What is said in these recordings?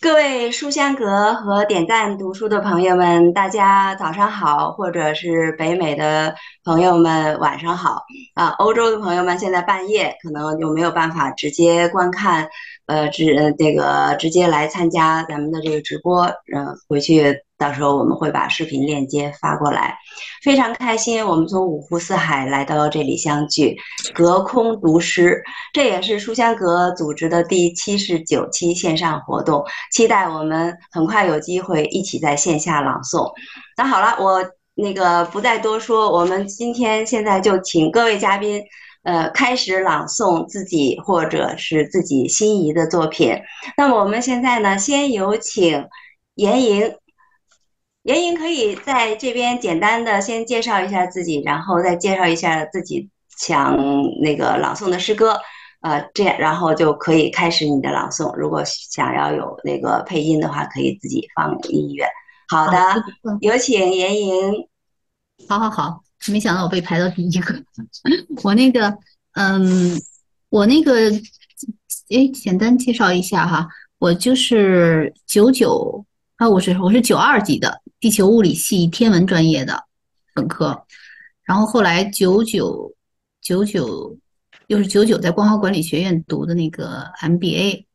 各位书香阁和点赞读书的朋友们，大家早上好，或者是北美的朋友们晚上好啊！欧洲的朋友们现在半夜，可能就没有办法直接观看，呃，直这个直接来参加咱们的这个直播，嗯，回去。到时候我们会把视频链接发过来，非常开心，我们从五湖四海来到这里相聚，隔空读诗，这也是书香阁组织的第七十九期线上活动，期待我们很快有机会一起在线下朗诵。那好了，我那个不再多说，我们今天现在就请各位嘉宾，呃，开始朗诵自己或者是自己心仪的作品。那么我们现在呢，先有请严莹。严莹可以在这边简单的先介绍一下自己，然后再介绍一下自己想那个朗诵的诗歌，呃，这样然后就可以开始你的朗诵。如果想要有那个配音的话，可以自己放音乐。好的，有请严莹。好好好，没想到我被排到第一个。我那个，嗯，我那个，哎，简单介绍一下哈，我就是九九啊，我是我是九二级的。地球物理系天文专业的本科，然后后来九九九九又是九九在光华管理学院读的那个 MBA，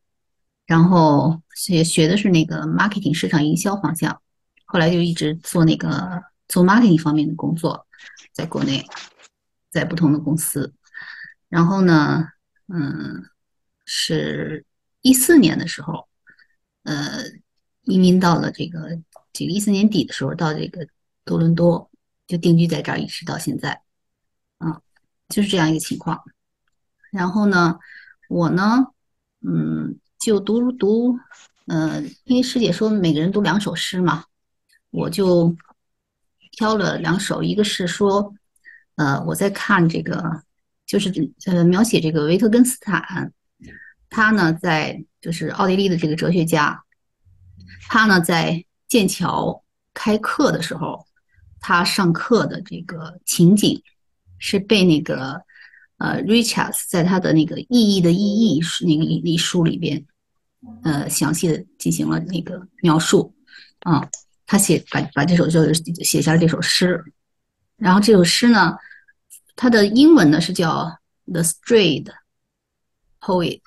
然后学学的是那个 marketing 市场营销方向，后来就一直做那个做 marketing 方面的工作，在国内，在不同的公司，然后呢，嗯，是一四年的时候，呃，移民到了这个。这个一四年底的时候到这个多伦多，就定居在这儿，一直到现在，啊，就是这样一个情况。然后呢，我呢，嗯，就读读，呃，因为师姐说每个人读两首诗嘛，我就挑了两首，一个是说，呃，我在看这个，就是呃，描写这个维特根斯坦，他呢在就是奥地利的这个哲学家，他呢在。剑桥开课的时候，他上课的这个情景是被那个呃 Richards 在他的那个意义的意义那个一书里边，呃详细的进行了那个描述啊，他写把把这首就写下了这首诗，然后这首诗呢，它的英文呢是叫 The Strayed Poet，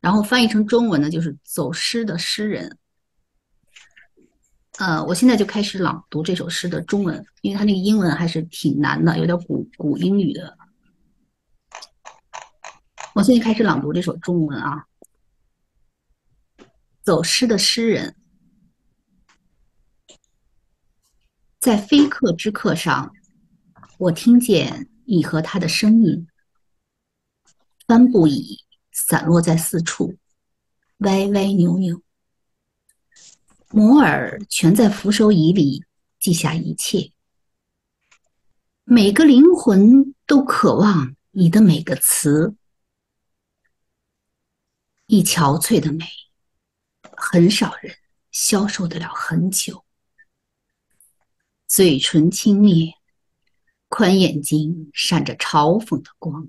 然后翻译成中文呢就是走失的诗人。呃，我现在就开始朗读这首诗的中文，因为它那个英文还是挺难的，有点古古英语的。我现在开始朗读这首中文啊。走失的诗人，在飞客之客上，我听见你和他的声音。帆布椅散落在四处，歪歪扭扭。摩尔全在扶手椅里记下一切，每个灵魂都渴望你的每个词，一憔悴的美，很少人消受得了很久。嘴唇轻蔑，宽眼睛闪着嘲讽的光，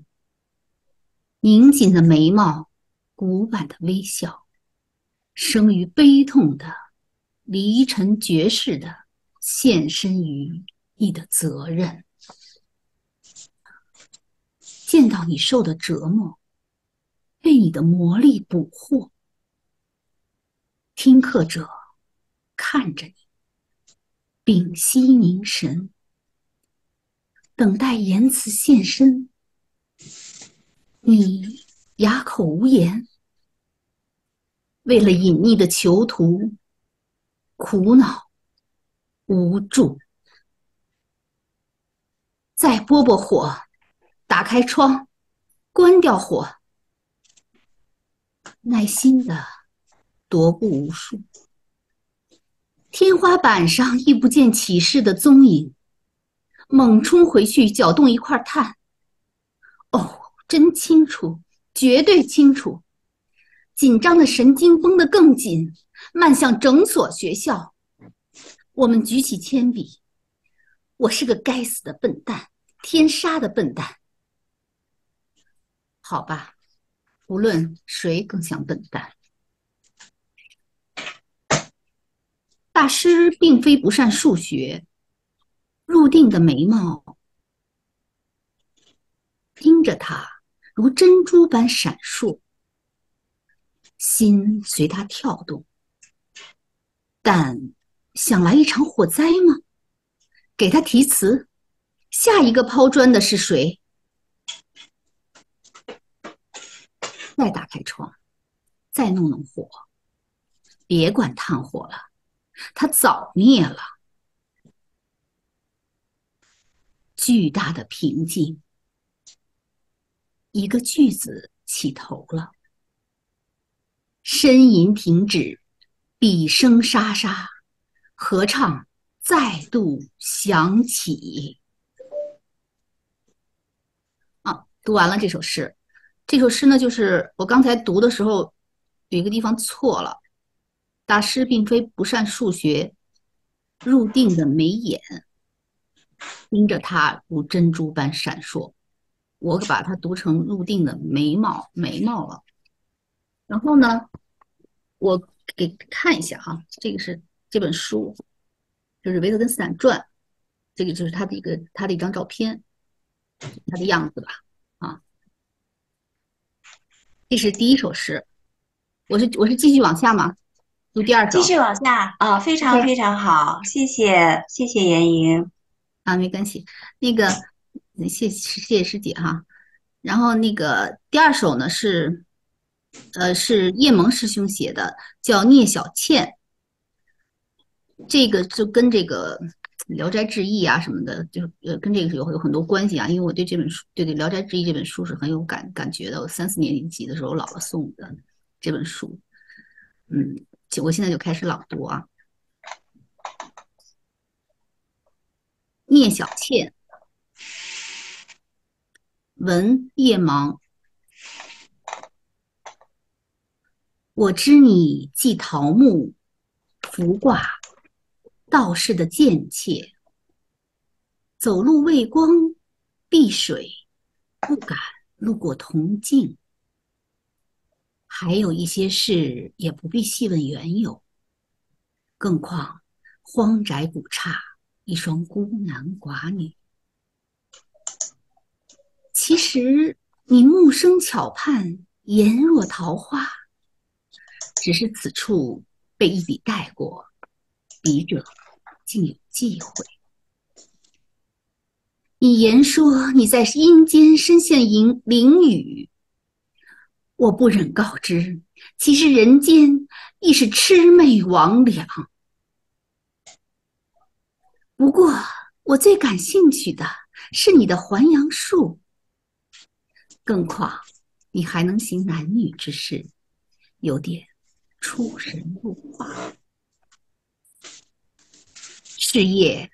拧紧的眉毛，古板的微笑，生于悲痛的。离尘绝世的献身于你的责任，见到你受的折磨，被你的魔力捕获。听课者看着你，屏息凝神，等待言辞现身。你哑口无言，为了隐匿的囚徒。苦恼，无助。再拨拨火，打开窗，关掉火，耐心的踱步无数。天花板上亦不见启示的踪影，猛冲回去，搅动一块炭。哦，真清楚，绝对清楚。紧张的神经绷得更紧。漫向整所学校，我们举起铅笔。我是个该死的笨蛋，天杀的笨蛋。好吧，无论谁更像笨蛋。大师并非不善数学，入定的眉毛盯着他，如珍珠般闪烁，心随他跳动。但想来一场火灾吗？给他题词，下一个抛砖的是谁？再打开窗，再弄弄火，别管炭火了，它早灭了。巨大的平静，一个句子起头了，呻吟停止，笔声沙沙，合唱再度响起。啊，读完了这首诗。这首诗呢，就是我刚才读的时候有一个地方错了。大师并非不善数学，入定的眉眼盯着他如珍珠般闪烁。我把它读成入定的眉毛眉毛了。然后呢，我给看一下哈，这个是这本书，就是维特根斯坦传，这个就是他的一个他的一张照片，他的样子吧。这是第一首诗，我是我是继续往下吗？读第二首。继续往下啊，非常非常好，谢谢谢谢严莹啊，没关系，那个谢谢谢师姐哈。然后那个第二首呢是，呃，是叶萌师兄写的，叫《聂小倩》，这个就跟这个。《聊斋志异》啊什么的，就是呃跟这个是有有很多关系啊。因为我对这本书，对对《聊斋志异》这本书是很有感感觉的。我三四年级的时候，姥姥送的这本书，嗯，我现在就开始朗读啊。聂小倩，文叶芒，我知你系桃木，伏挂。道士的贱妾，走路畏光，避水，不敢路过铜镜。还有一些事也不必细问缘由，更况荒宅古刹，一双孤男寡女。其实你目生巧盼，颜若桃花，只是此处被一笔带过。笔者竟有忌讳。你言说你在阴间身陷囹囹圄，我不忍告知，其实人间亦是魑魅魍魉。不过我最感兴趣的是你的还阳术，更况你还能行男女之事，有点出神入化。是夜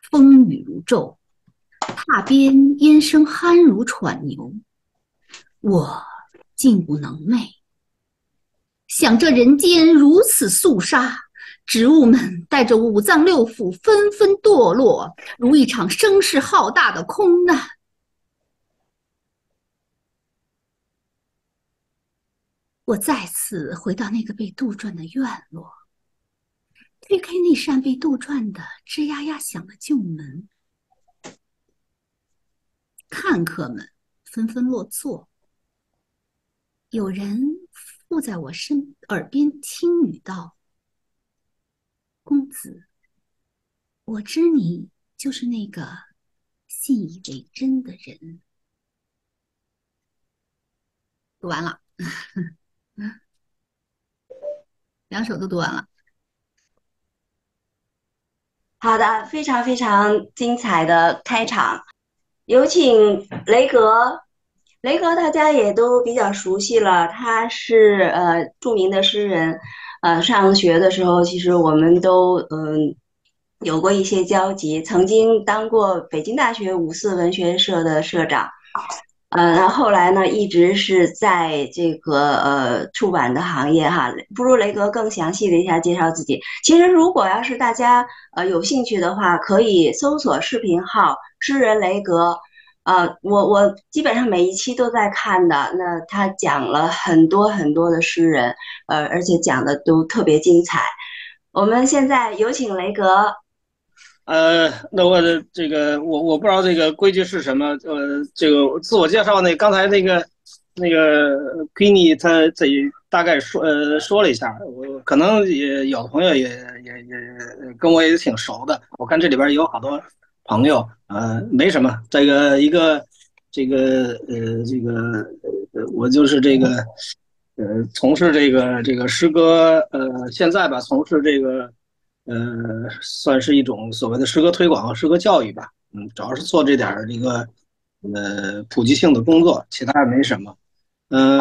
风雨如骤，榻边烟声酣如喘牛，我竟不能寐。想这人间如此肃杀，植物们带着五脏六腑纷纷堕落，如一场声势浩大的空难。我再次回到那个被杜撰的院落。推开那扇被杜撰的吱呀呀响的旧门，看客们纷纷落座。有人附在我身耳边轻语道：“公子，我知你就是那个信以为真的人。”读完了，两首都读完了。好的，非常非常精彩的开场，有请雷格。雷格大家也都比较熟悉了，他是呃著名的诗人，呃上学的时候其实我们都嗯有过一些交集，曾经当过北京大学五四文学社的社长。嗯，然后后来呢，一直是在这个呃出版的行业哈。不如雷格更详细的一下介绍自己。其实如果要是大家呃有兴趣的话，可以搜索视频号“诗人雷格”。呃，我我基本上每一期都在看的。那他讲了很多很多的诗人，呃，而且讲的都特别精彩。我们现在有请雷格。呃，那我这个我我不知道这个规矩是什么。呃，这个自我介绍那刚才那个那个 Queenie 他自己大概说呃说了一下，我可能也有的朋友也也也跟我也挺熟的。我看这里边有好多朋友，呃，没什么。这个一个这个呃这个呃我就是这个呃从事这个这个诗歌呃现在吧从事这个。呃，算是一种所谓的诗歌推广和诗歌教育吧。嗯，主要是做这点儿这个呃普及性的工作，其他也没什么。嗯，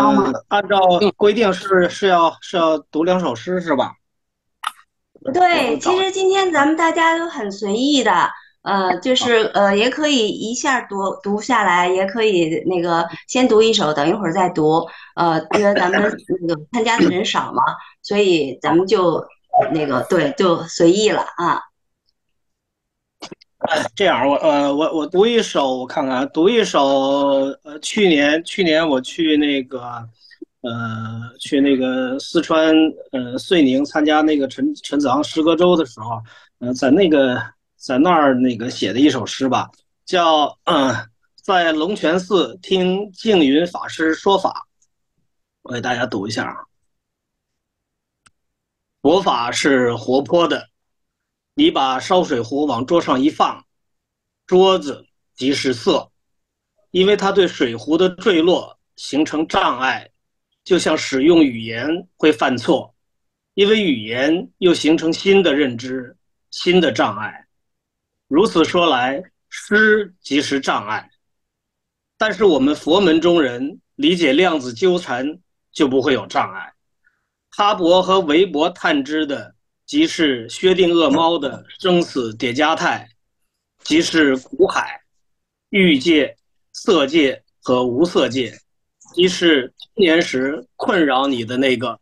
按照规定是是要是要读两首诗是吧？对，其实今天咱们大家都很随意的，呃，就是呃也可以一下读读下来，也可以那个先读一首，等一会儿再读。呃，因为咱们那个参加的人少嘛，所以咱们就。那个对，就随意了啊。哎，这样我呃我我读一首，我看看，读一首呃去年去年我去那个呃去那个四川呃遂宁参加那个陈陈子昂诗歌周的时候，呃在那个在那儿那个写的一首诗吧，叫嗯在龙泉寺听净云法师说法，我给大家读一下啊。佛法是活泼的，你把烧水壶往桌上一放，桌子即是色，因为它对水壶的坠落形成障碍，就像使用语言会犯错，因为语言又形成新的认知、新的障碍。如此说来，诗即是障碍。但是我们佛门中人理解量子纠缠，就不会有障碍。哈勃和韦伯探知的，即是薛定谔猫的生死叠加态，即是苦海、欲界、色界和无色界，即是童年时困扰你的那个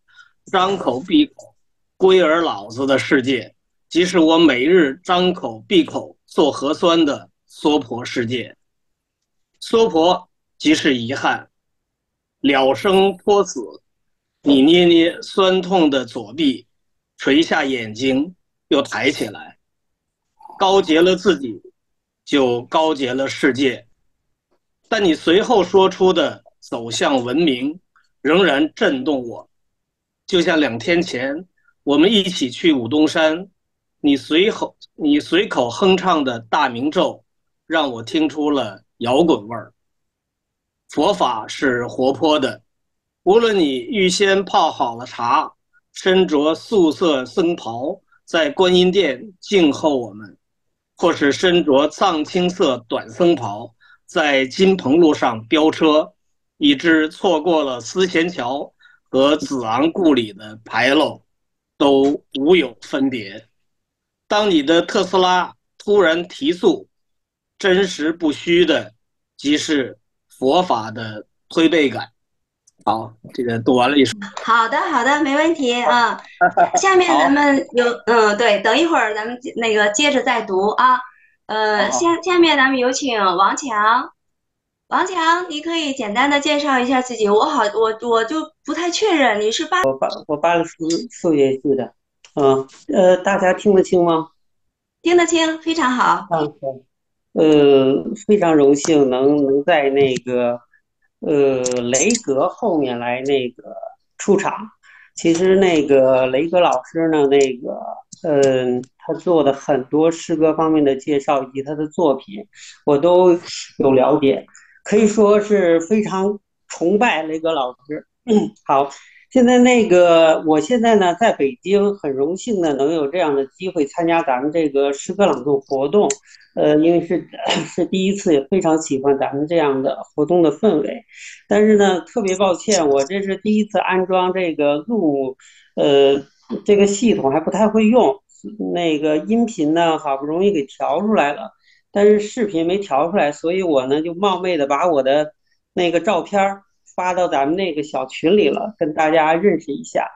张口闭口龟儿老子的世界，即是我每日张口闭口做核酸的娑婆世界。娑婆即是遗憾，了生托死。你捏捏酸痛的左臂，垂下眼睛，又抬起来，高洁了自己，就高洁了世界。但你随后说出的走向文明，仍然震动我，就像两天前我们一起去武东山，你随口你随口哼唱的大明咒，让我听出了摇滚味儿。佛法是活泼的。无论你预先泡好了茶，身着素色僧袍在观音殿静候我们，或是身着藏青色短僧袍在金鹏路上飙车，以致错过了思贤桥和子昂故里的牌楼，都无有分别。当你的特斯拉突然提速，真实不虚的，即是佛法的推背感。好，这个读完了一首。好的，好的，没问题啊。下面咱们有，嗯，对，等一会儿咱们那个接着再读啊。呃，下下面咱们有请王强。王强，你可以简单的介绍一下自己。我好，我我就不太确认你是八。我八我八十四四学系的。嗯，呃，大家听得清吗？听得清，非常好。嗯，呃，非常荣幸能能在那个。呃，雷格后面来那个出场，其实那个雷格老师呢，那个嗯，他做的很多诗歌方面的介绍以及他的作品，我都有了解，可以说是非常崇拜雷格老师。好。现在那个，我现在呢在北京，很荣幸的能有这样的机会参加咱们这个诗歌朗诵活动，呃，因为是 是第一次，也非常喜欢咱们这样的活动的氛围。但是呢，特别抱歉，我这是第一次安装这个录呃，这个系统还不太会用，那个音频呢好不容易给调出来了，但是视频没调出来，所以我呢就冒昧的把我的那个照片儿。发到咱们那个小群里了，跟大家认识一下。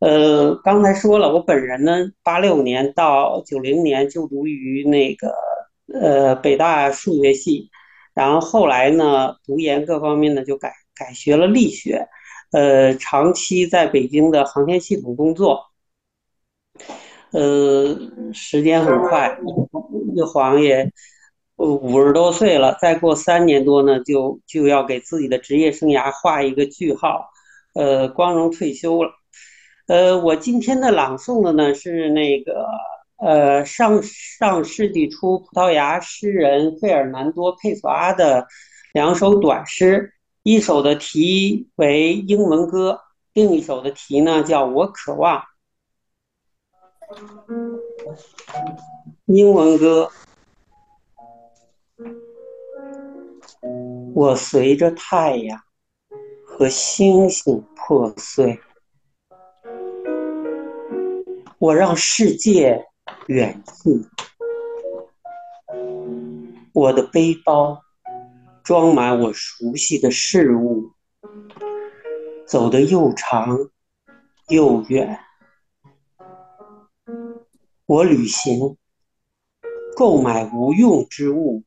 呃，刚才说了，我本人呢，八六年到九零年就读于那个呃北大数学系，然后后来呢，读研各方面呢就改改学了力学，呃，长期在北京的航天系统工作。呃，时间很快，一晃也五十多岁了，再过三年多呢，就就要给自己的职业生涯画一个句号，呃，光荣退休了。呃，我今天的朗诵的呢是那个呃上上世纪初葡萄牙诗人费尔南多佩索阿的两首短诗，一首的题为《英文歌》，另一首的题呢叫我渴望。英文歌，我随着太阳和星星破碎，我让世界远去，我的背包装满我熟悉的事物，走得又长又远。我旅行，购买无用之物，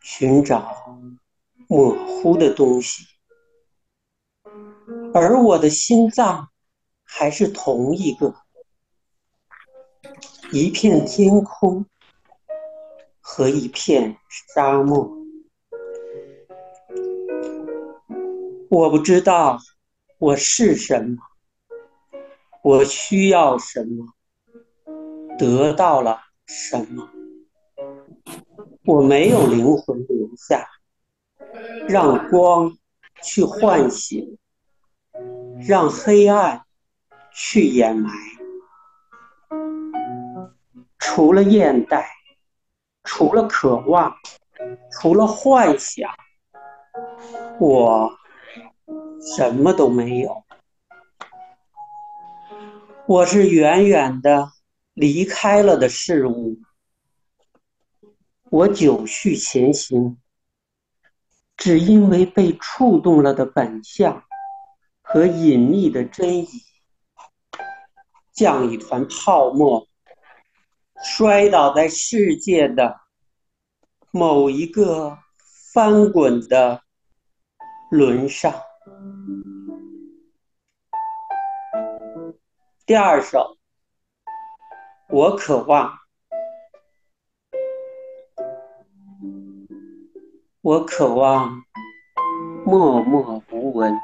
寻找模糊的东西，而我的心脏还是同一个：一片天空和一片沙漠。我不知道我是什么，我需要什么。得到了什么？我没有灵魂留下，让光去唤醒，让黑暗去掩埋。除了厌怠，除了渴望，除了幻想，我什么都没有。我是远远的。离开了的事物，我久续前行，只因为被触动了的本相和隐秘的真意，像一团泡沫，摔倒在世界的某一个翻滚的轮上。第二首。我渴望，我渴望默默无闻，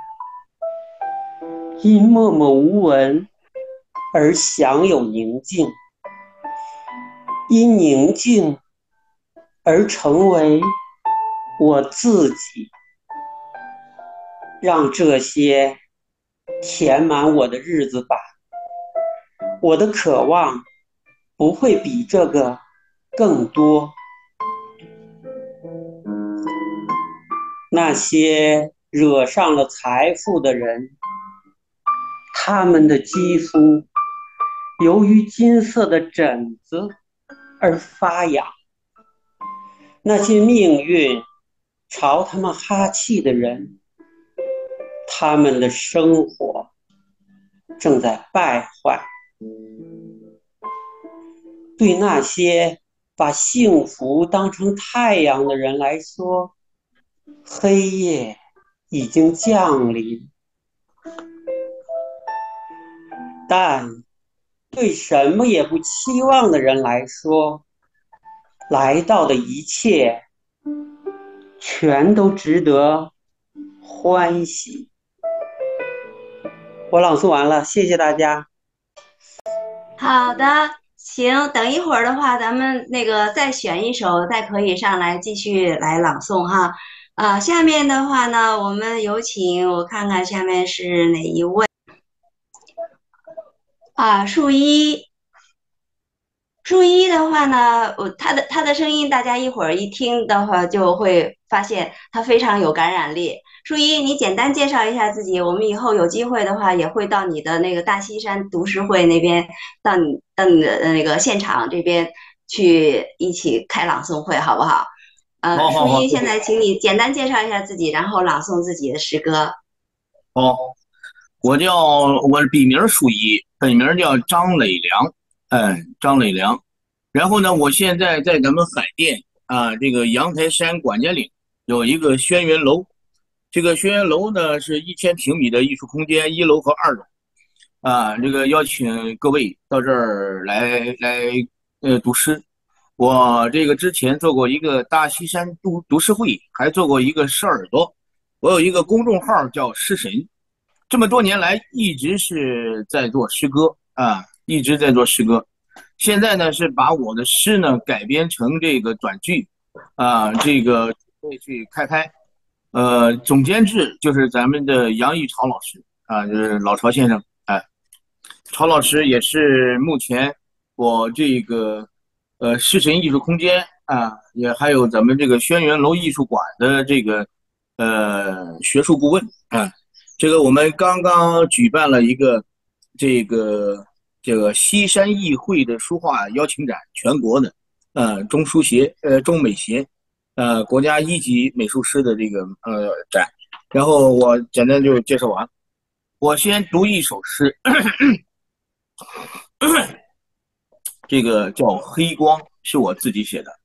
因默默无闻而享有宁静，因宁静而成为我自己，让这些填满我的日子吧，我的渴望。不会比这个更多。那些惹上了财富的人，他们的肌肤由于金色的疹子而发痒；那些命运朝他们哈气的人，他们的生活正在败坏。对那些把幸福当成太阳的人来说，黑夜已经降临；但对什么也不期望的人来说，来到的一切全都值得欢喜。我朗诵完了，谢谢大家。好的。行，等一会儿的话，咱们那个再选一首，再可以上来继续来朗诵哈。啊，下面的话呢，我们有请，我看看下面是哪一位啊？树一，树一的话呢，我他的他的声音，大家一会儿一听的话，就会发现他非常有感染力。树一，你简单介绍一下自己，我们以后有机会的话也会到你的那个大西山读书会那边，到你到你的那个现场这边去一起开朗诵会，好不好？呃，树一，现在请你简单介绍一下自己，然后朗诵自己的诗歌。哦，我叫我笔名树一，本名叫张磊良，嗯，张磊良。然后呢，我现在在咱们海淀啊，这个阳台山管家岭有一个轩辕楼。这个轩辕楼呢，是一千平米的艺术空间，一楼和二楼，啊，这个邀请各位到这儿来来呃读诗。我这个之前做过一个大西山读读诗会，还做过一个诗耳朵。我有一个公众号叫诗神，这么多年来一直是在做诗歌啊，一直在做诗歌。现在呢是把我的诗呢改编成这个短剧，啊，这个会去开开。呃，总监制就是咱们的杨玉潮老师啊，就是老曹先生。哎曹老师也是目前我这个呃诗神艺术空间啊，也还有咱们这个轩辕楼艺术馆的这个呃学术顾问啊。这个我们刚刚举办了一个这个这个西山艺会的书画邀请展，全国的呃中书协呃中美协呃国家一级美术师的这个呃展。然后我简单就介绍完，我先读一首诗。这个叫《黑光》，是我自己写的。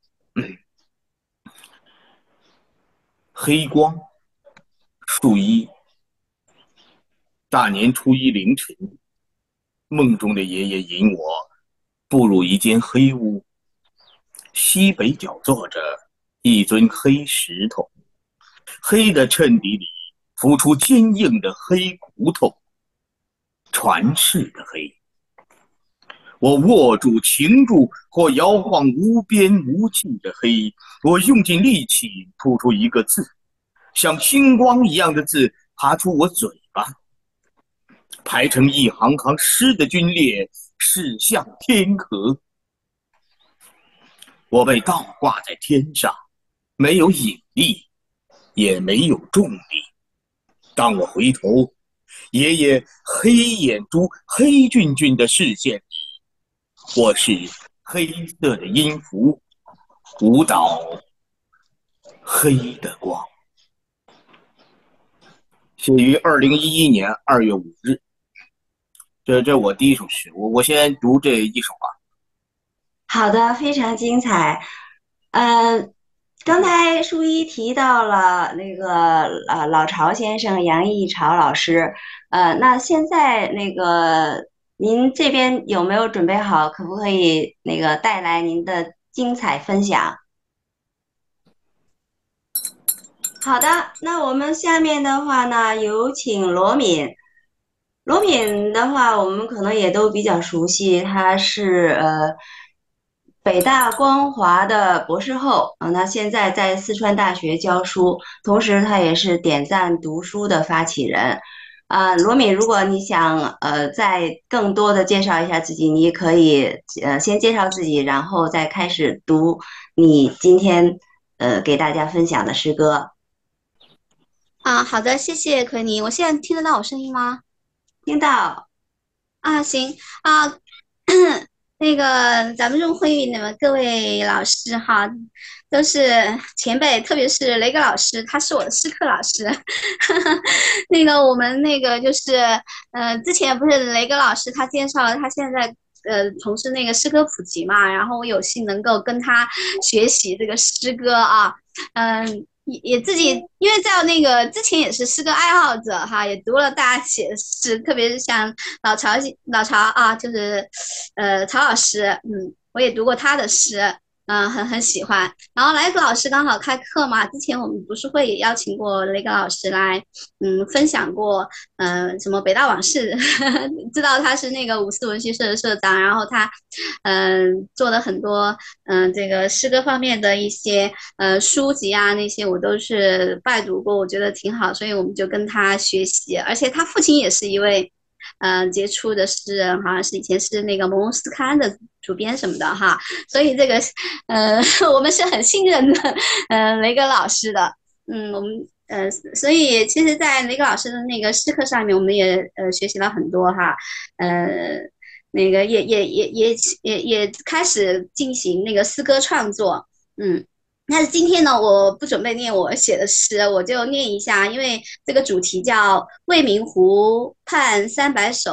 黑光，树一。大年初一凌晨，梦中的爷爷引我步入一间黑屋，西北角坐着一尊黑石头，黑的衬底里浮出坚硬的黑骨头，传世的黑。我握住、擒住或摇晃无边无际的黑，我用尽力气吐出一个字，像星光一样的字爬出我嘴巴，排成一行行诗的军列，驶向天河。我被倒挂在天上，没有引力，也没有重力。当我回头，爷爷黑眼珠、黑俊俊的视线。我是黑色的音符，舞蹈黑的光。写于二零一一年二月五日。这这我第一首诗，我我先读这一首吧。好的，非常精彩。嗯，刚才书一提到了那个呃老曹先生杨毅潮老师，呃，那现在那个。您这边有没有准备好？可不可以那个带来您的精彩分享？好的，那我们下面的话呢，有请罗敏。罗敏的话，我们可能也都比较熟悉，他是呃北大光华的博士后啊，那现在在四川大学教书，同时他也是点赞读书的发起人。啊，罗敏，如果你想呃再更多的介绍一下自己，你可以呃先介绍自己，然后再开始读你今天呃给大家分享的诗歌。啊，好的，谢谢奎尼，我现在听得到我声音吗？听到。啊，行啊。那个咱们入会议，那么各位老师哈，都是前辈，特别是雷格老师，他是我的诗课老师。那个我们那个就是，呃，之前不是雷格老师他介绍了他现在呃从事那个诗歌普及嘛，然后我有幸能够跟他学习这个诗歌啊，嗯。也也自己，因为在那个之前也是诗歌爱好者哈，也读了大家写的诗，特别是像老曹老曹啊，就是呃曹老师，嗯，我也读过他的诗。嗯，很很喜欢。然后雷格老师刚好开课嘛，之前我们读书会也邀请过雷格老师来，嗯，分享过，嗯，什么北大往事，知道他是那个五四文学社的社长，然后他，嗯，做了很多，嗯，这个诗歌方面的一些，呃，书籍啊，那些我都是拜读过，我觉得挺好，所以我们就跟他学习，而且他父亲也是一位。嗯，杰出的诗人，好像是以前是那个《朦胧诗刊》的主编什么的哈，所以这个，呃，我们是很信任的，嗯，雷格老师的，嗯，我们，呃，所以其实，在雷格老师的那个诗课上面，我们也呃学习了很多哈，呃，那个也也也也也也开始进行那个诗歌创作，嗯。但是今天呢，我不准备念我写的诗，我就念一下，因为这个主题叫《未名湖畔三百首》，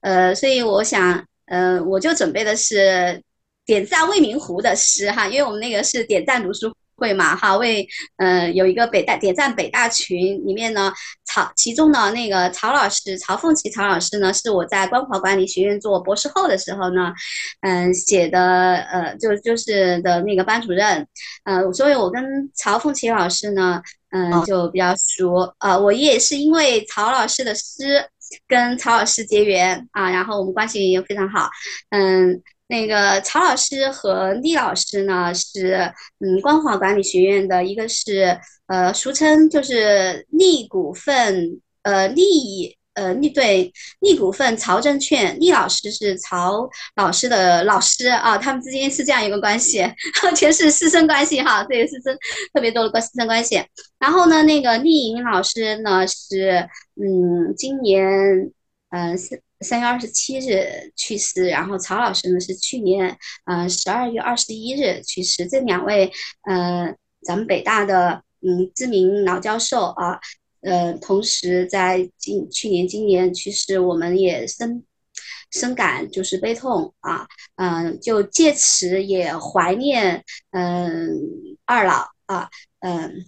呃，所以我想，呃，我就准备的是点赞未名湖的诗哈，因为我们那个是点赞读书会嘛哈，为呃有一个北大点赞北大群里面呢，曹其中呢那个曹老师曹凤琪曹老师呢，是我在光华管理学院做博士后的时候呢，嗯写的呃就就是的那个班主任，呃，所以我跟曹凤琪老师呢，嗯就比较熟呃，我也是因为曹老师的诗跟曹老师结缘啊，然后我们关系也非常好，嗯。那个曹老师和厉老师呢是嗯光华管理学院的，一个是呃俗称就是利股份呃利呃利对利股份曹证券，厉老师是曹老师的老师啊，他们之间是这样一个关系，全是师生关系哈，这个师生特别多的关师生关系。然后呢，那个丽颖老师呢是嗯今年嗯是。三月二十七日去世，然后曹老师呢是去年呃十二月二十一日去世。这两位呃咱们北大的嗯知名老教授啊，呃同时在今去年今年去世，我们也深深感就是悲痛啊，嗯就借此也怀念嗯二老啊嗯。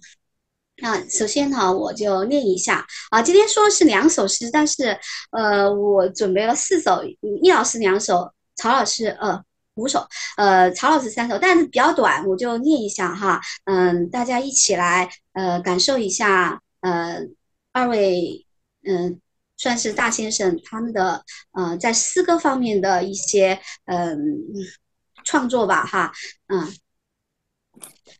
那首先呢，我就念一下啊。今天说的是两首诗，但是呃，我准备了四首，易老师两首，曹老师呃五首，呃曹老师三首，但是比较短，我就念一下哈。嗯，大家一起来呃感受一下呃二位嗯算是大先生他们的呃在诗歌方面的一些嗯创作吧哈。嗯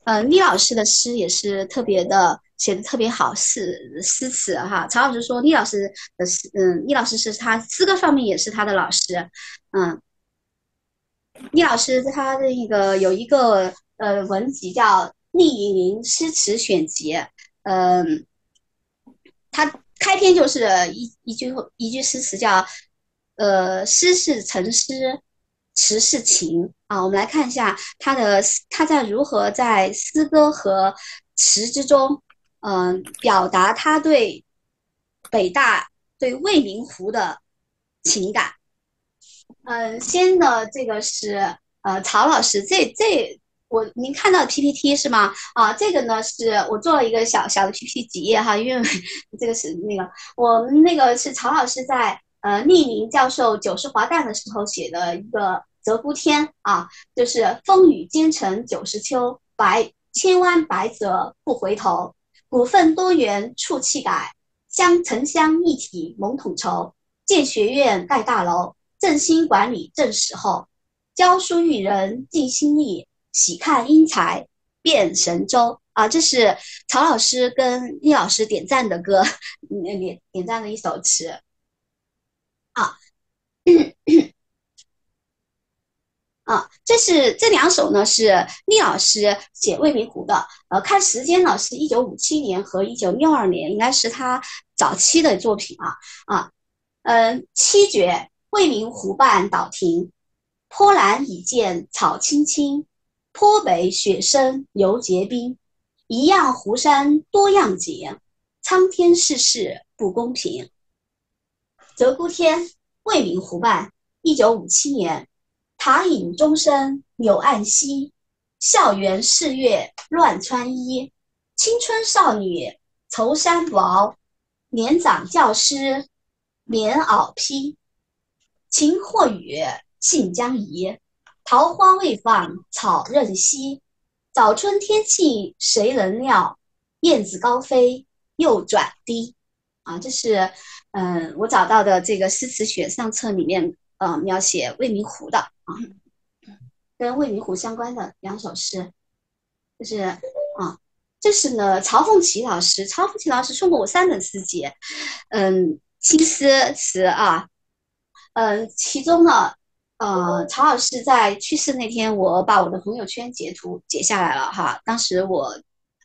嗯，厉老师的诗也是特别的。写的特别好，诗诗词哈。曹老师说，厉老师的诗，嗯，厉老师是他诗歌方面也是他的老师，嗯，厉老师他的一个有一个呃文集叫《厉以宁诗词选集》，嗯，他开篇就是一一句一句诗词叫，呃，诗是成诗，词是情啊。我们来看一下他的他在如何在诗歌和词之中。嗯，表达他对北大、对未名湖的情感。嗯，先的这个是呃曹老师，这这我您看到 PPT 是吗？啊，这个呢是我做了一个小小的 PPT 几页哈，因为 这个是那个我们那个是曹老师在呃匿名教授九十华诞的时候写的一个《鹧鸪天》啊，就是风雨兼程九十秋，白千湾白泽不回头。股份多元促气改，乡城乡一体蒙统筹。建学院盖大楼，振兴管理正时候。教书育人尽心力，喜看英才变神州。啊，这是曹老师跟厉老师点赞的歌，点点赞的一首词。啊。啊，这是这两首呢，是厉老师写《未名湖》的。呃，看时间呢，是一九五七年和一九六二年，应该是他早期的作品啊。啊，嗯，七绝未名湖畔岛亭，坡南已见草青青，坡北雪深犹结冰。一样湖山多样景，苍天世事不公平。鹧鸪天，未名湖畔，一九五七年。唐饮钟声柳暗西，校园四月乱穿衣。青春少女愁衫薄，年长教师棉袄披。晴或雨信将移，桃花未放草任稀。早春天气谁能料？燕子高飞又转低。啊，这是嗯，我找到的这个诗词选上册里面。呃，描写未名湖的啊，跟未名湖相关的两首诗，就是啊，这是呢，曹凤琪老师，曹凤琪老师送过我三本诗集，嗯，新诗词啊，嗯，其中呢，呃，曹老师在去世那天，我把我的朋友圈截图截下来了哈，当时我，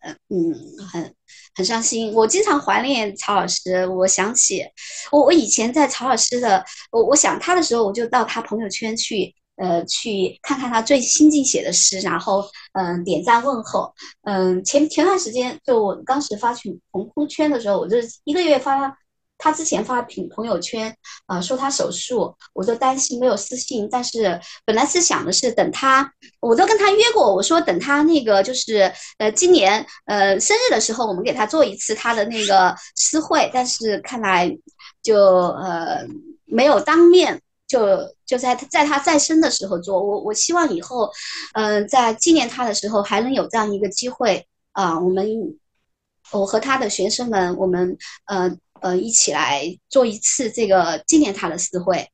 嗯嗯，很。很伤心，我经常怀念曹老师。我想起我，我以前在曹老师的，我我想他的时候，我就到他朋友圈去，呃，去看看他最新近写的诗，然后嗯，点赞问候。嗯，前前段时间就我当时发群朋友圈的时候，我就一个月发他之前发朋朋友圈，呃，说他手术，我就担心没有私信。但是本来是想的是等他，我都跟他约过，我说等他那个就是呃今年呃生日的时候，我们给他做一次他的那个私会。但是看来就呃没有当面，就就在在他再生的时候做。我我希望以后，嗯，在纪念他的时候还能有这样一个机会啊，我们我和他的学生们，我们呃。呃，一起来做一次这个纪念他的私会。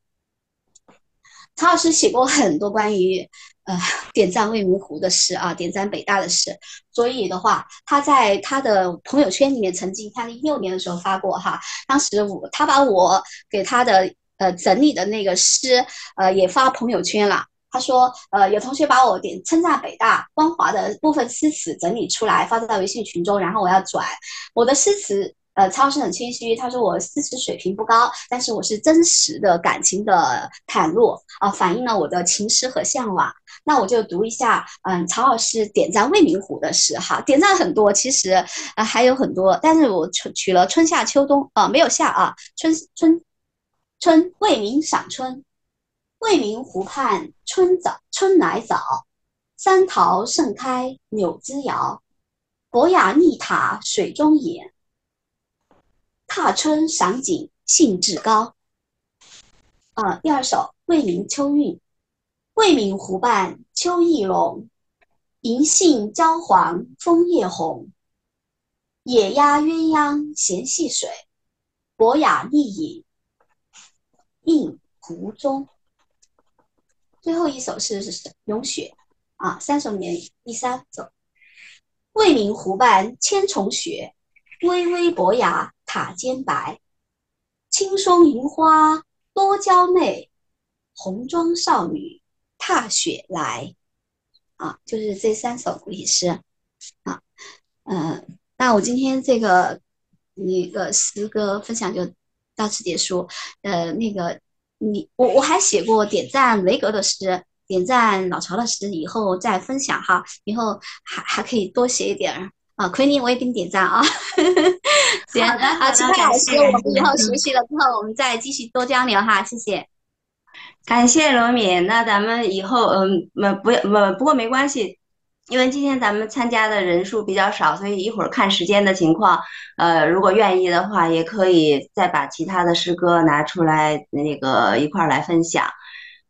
曹老师写过很多关于呃点赞未名湖的诗啊，点赞北大的诗。所以的话，他在他的朋友圈里面曾经，他一六年的时候发过哈，当时我他把我给他的呃整理的那个诗呃也发朋友圈了。他说呃有同学把我点称赞北大光华的部分诗词整理出来发在微信群中，然后我要转我的诗词。呃，超师很谦虚，他说我诗词水平不高，但是我是真实的感情的袒露啊，反映了我的情诗和向往。那我就读一下，嗯，曹老师点赞未名湖的诗哈，点赞很多，其实啊还有很多，但是我取取了春夏秋冬啊，没有夏啊，春春春未名赏春，未名湖畔春早春来早，山桃盛开柳枝摇，博雅逆塔水中演。踏春赏景兴致高。啊，第二首《未名秋韵》：未名湖畔秋意浓，银杏焦黄枫叶红。野鸭鸳鸯闲戏水，博雅丽影映湖中。最后一首是《咏雪》啊，三首里面第三首：未名湖畔千重雪，微微薄雅。塔尖白，青松银花多娇媚，红妆少女踏雪来。啊，就是这三首古诗诗。啊，嗯，那我今天这个一个诗歌分享就到此结束。呃，那个你我我还写过点赞雷格的诗，点赞老曹的诗，以后再分享哈。以后还还可以多写一点儿。啊，奎宁，我也给你点赞啊！行，好，其他老师，我们以后熟悉了之后，我们再继续多交流哈，谢谢。感谢罗敏，那咱们以后，嗯，不不不，不过没关系，因为今天咱们参加的人数比较少，所以一会儿看时间的情况，呃，如果愿意的话，也可以再把其他的诗歌拿出来，那个一块儿来分享。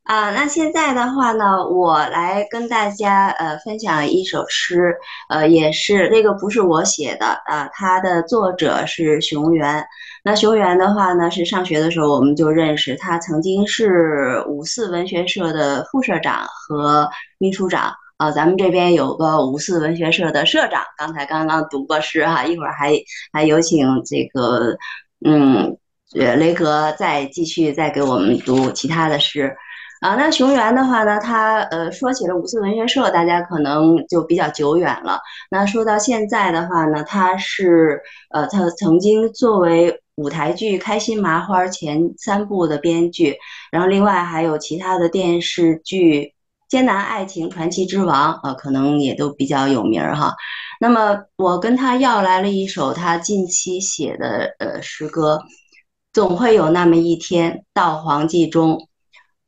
啊，那现在的话呢，我来跟大家呃分享一首诗，呃，也是这个不是我写的啊，它的作者是熊原。那熊原的话呢，是上学的时候我们就认识，他曾经是五四文学社的副社长和秘书长啊。咱们这边有个五四文学社的社长，刚才刚刚读过诗哈，一会儿还还有请这个嗯，呃雷格再继续再给我们读其他的诗。啊，那熊原的话呢，他呃说起了五四文学社，大家可能就比较久远了。那说到现在的话呢，他是呃他曾经作为舞台剧《开心麻花》前三部的编剧，然后另外还有其他的电视剧《艰难爱情传奇之王》呃，可能也都比较有名儿哈。那么我跟他要来了一首他近期写的呃诗歌，总会有那么一天到黄继中。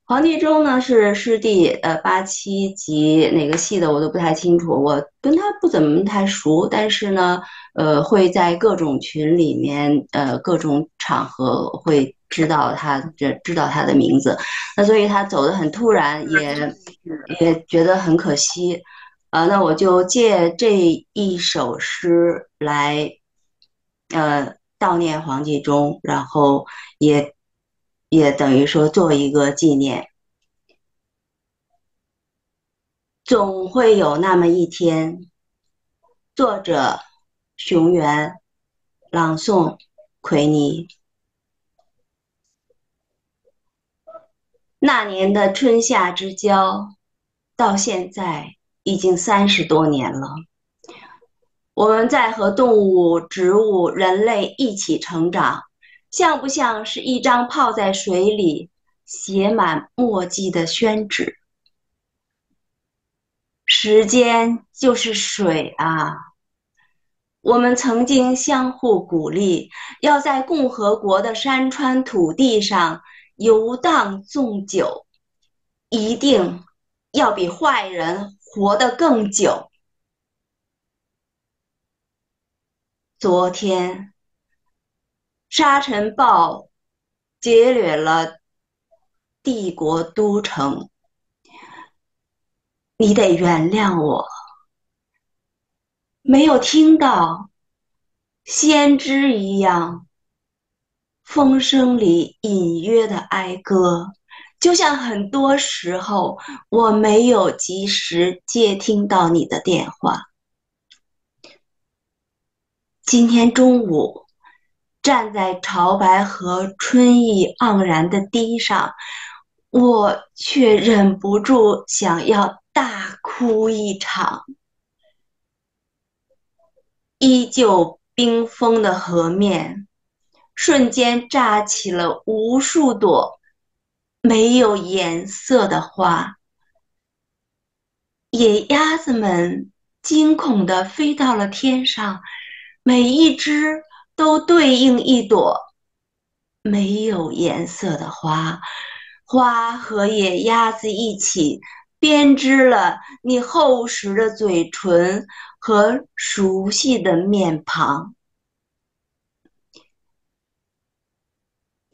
黄继中呢是师弟，呃，八七级哪个系的我都不太清楚，我跟他不怎么太熟，但是呢，呃，会在各种群里面，呃，各种场合会知道他，这知道他的名字，那所以他走的很突然，也 也觉得很可惜，啊，那我就借这一首诗来，呃，悼念黄继忠，然后也。也等于说做一个纪念，总会有那么一天。作者：熊原，朗诵：奎尼。那年的春夏之交，到现在已经三十多年了。我们在和动物、植物、人类一起成长。像不像是一张泡在水里、写满墨迹的宣纸？时间就是水啊，我们曾经相互鼓励，要在共和国的山川土地上游荡纵久，一定要比坏人活得更久。昨天，沙尘暴劫掠了帝国都城，你得原谅我。没有听到先知一样风声里隐约的哀歌，就像很多时候我没有及时接听到你的电话。今天中午，站在潮白河春意盎然的堤上，我却忍不住想要大哭一场。依旧冰封的河面，瞬间炸起了无数朵没有颜色的花。野鸭子们惊恐地飞到了天上，每一只都对应一朵没有颜色的花。花和野鸭子一起编织了你厚实的嘴唇。和熟悉的面庞，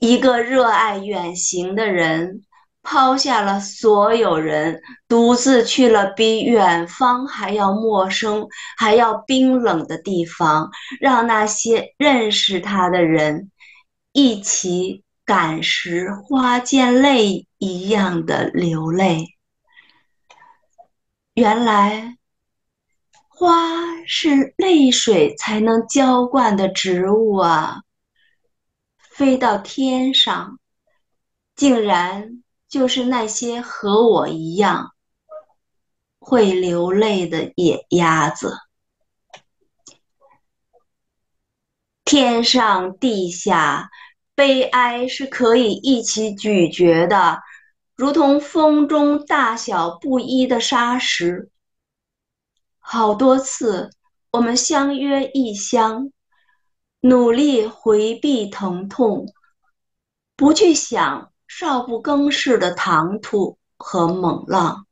一个热爱远行的人，抛下了所有人，独自去了比远方还要陌生、还要冰冷的地方，让那些认识他的人一起感时花溅泪一样的流泪。原来。花是泪水才能浇灌的植物啊！飞到天上，竟然就是那些和我一样会流泪的野鸭子。天上地下，悲哀是可以一起咀嚼的，如同风中大小不一的沙石。好多次，我们相约异乡，努力回避疼痛，不去想少不更事的唐突和猛浪，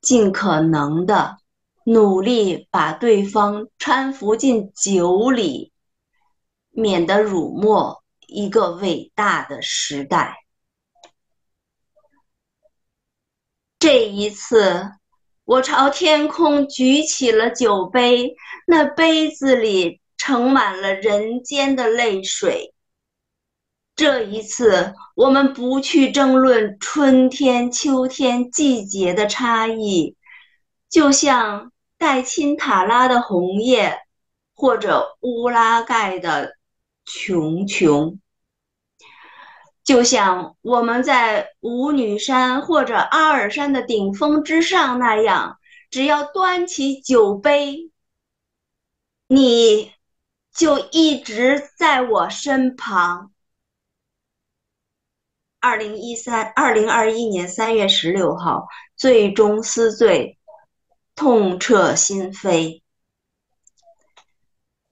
尽可能的努力把对方搀扶进酒里，免得辱没一个伟大的时代。这一次。我朝天空举起了酒杯，那杯子里盛满了人间的泪水。这一次，我们不去争论春天、秋天季节的差异，就像戴钦塔拉的红叶，或者乌拉盖的琼琼。就像我们在舞女山或者阿尔山的顶峰之上那样，只要端起酒杯，你就一直在我身旁。二零一三二零二一年三月十六号，醉中思醉，痛彻心扉。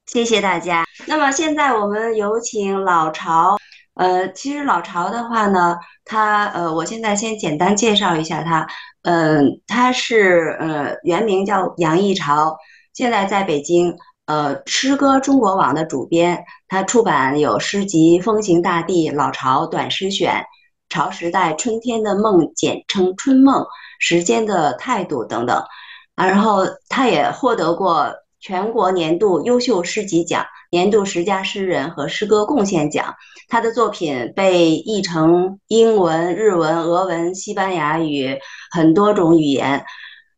谢谢大家。那么现在我们有请老巢。呃，其实老巢的话呢，他呃，我现在先简单介绍一下他，嗯，他是呃原名叫杨逸潮，现在在北京，呃，诗歌中国网的主编，他出版有诗集《风行大地》《老巢短诗选》《潮时代春天的梦》，简称春梦，《时间的态度》等等，啊，然后他也获得过全国年度优秀诗集奖。年度十佳诗人和诗歌贡献奖，他的作品被译成英文、日文、俄文、西班牙语很多种语言。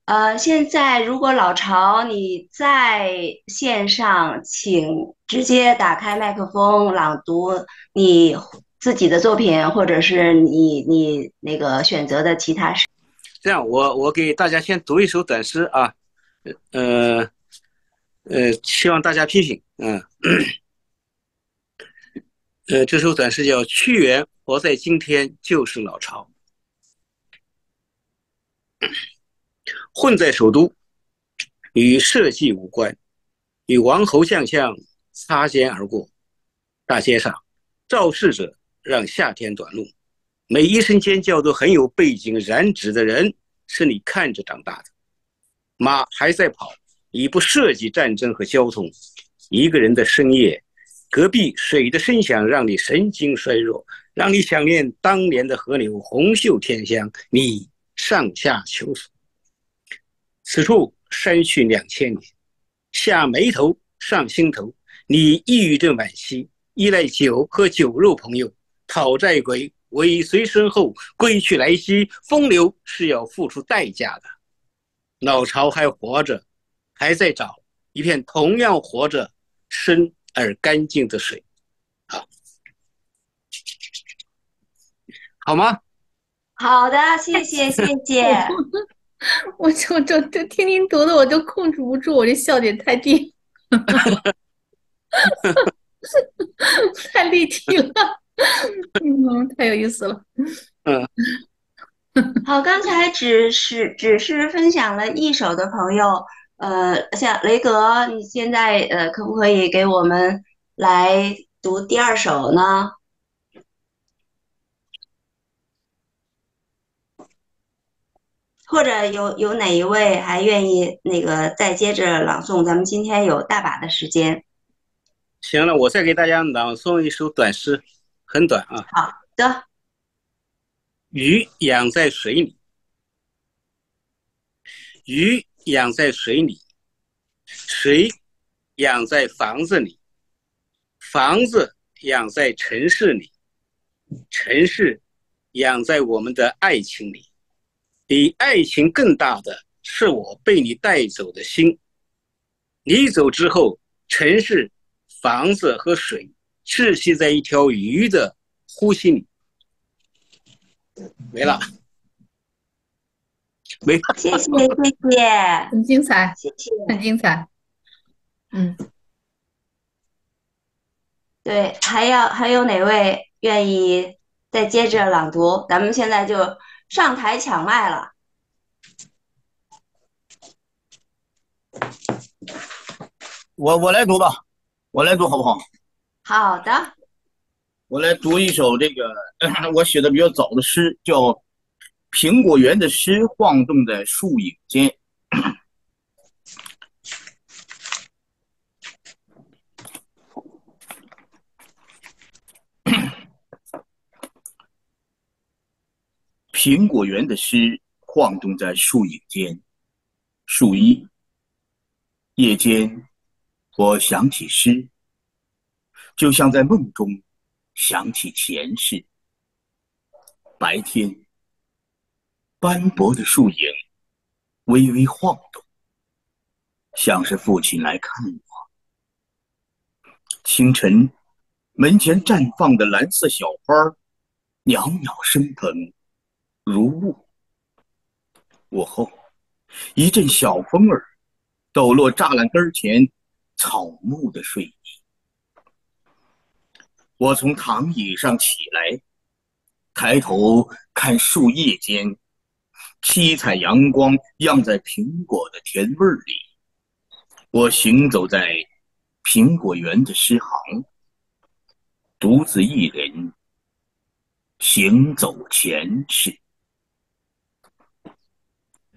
呃，现在如果老巢你在线上，请直接打开麦克风朗读你自己的作品，或者是你你那个选择的其他诗。这样，我我给大家先读一首短诗啊，呃。呃，希望大家批评。嗯，呃，这首短诗叫《屈原活在今天就是老巢》。混在首都，与社稷无关，与王侯将相擦肩而过。大街上，肇事者让夏天短路。每一声尖叫都很有背景，染指的人是你看着长大的。马还在跑，已不涉及战争和交通。一个人的深夜，隔壁水的声响让你神经衰弱，让你想念当年的河流，红袖添香，你上下求索。此处山去两千年，下眉头，上心头。你抑郁症晚期，依赖酒和酒肉朋友，讨债鬼尾随身后，归去来兮，风流是要付出代价的。老巢还活着，还在找一片同样活着、深而干净的水，好，好吗？好的，谢谢谢谢。我就就就听您读的，我就控制不住，我这笑点太低，太立体了，嗯，太有意思了。嗯，好，刚才只是只是分享了一首的朋友，呃，像雷格，你现在呃，可不可以给我们来读第二首呢？或者有有哪一位还愿意那个再接着朗诵？咱们今天有大把的时间。行了，我再给大家朗诵一首短诗，很短啊。好的。鱼养在水里，鱼养在水里，水养在房子里，房子养在城市里，城市养在我们的爱情里。比爱情更大的是我被你带走的心。你走之后，城市、房子和水窒息在一条鱼的呼吸里。没了，没。谢谢谢谢，很精彩，谢谢，很精彩。嗯，对，还要还有哪位愿意再接着朗读？咱们现在就。上台抢麦了，我我来读吧，我来读好不好？好的，我来读一首这个 我写的比较早的诗，叫《苹果园的诗》，晃动在树影间。苹果园的诗晃动在树影间，树荫。夜间，我想起诗，就像在梦中想起前世。白天，斑驳的树影微微晃动，像是父亲来看我。清晨，门前绽放的蓝色小花袅袅升腾。如雾。午后，一阵小风儿抖落栅栏根前草木的睡意。我从躺椅上起来，抬头看树叶间，七彩阳光漾在苹果的甜味里。我行走在苹果园的诗行，独自一人行走前世。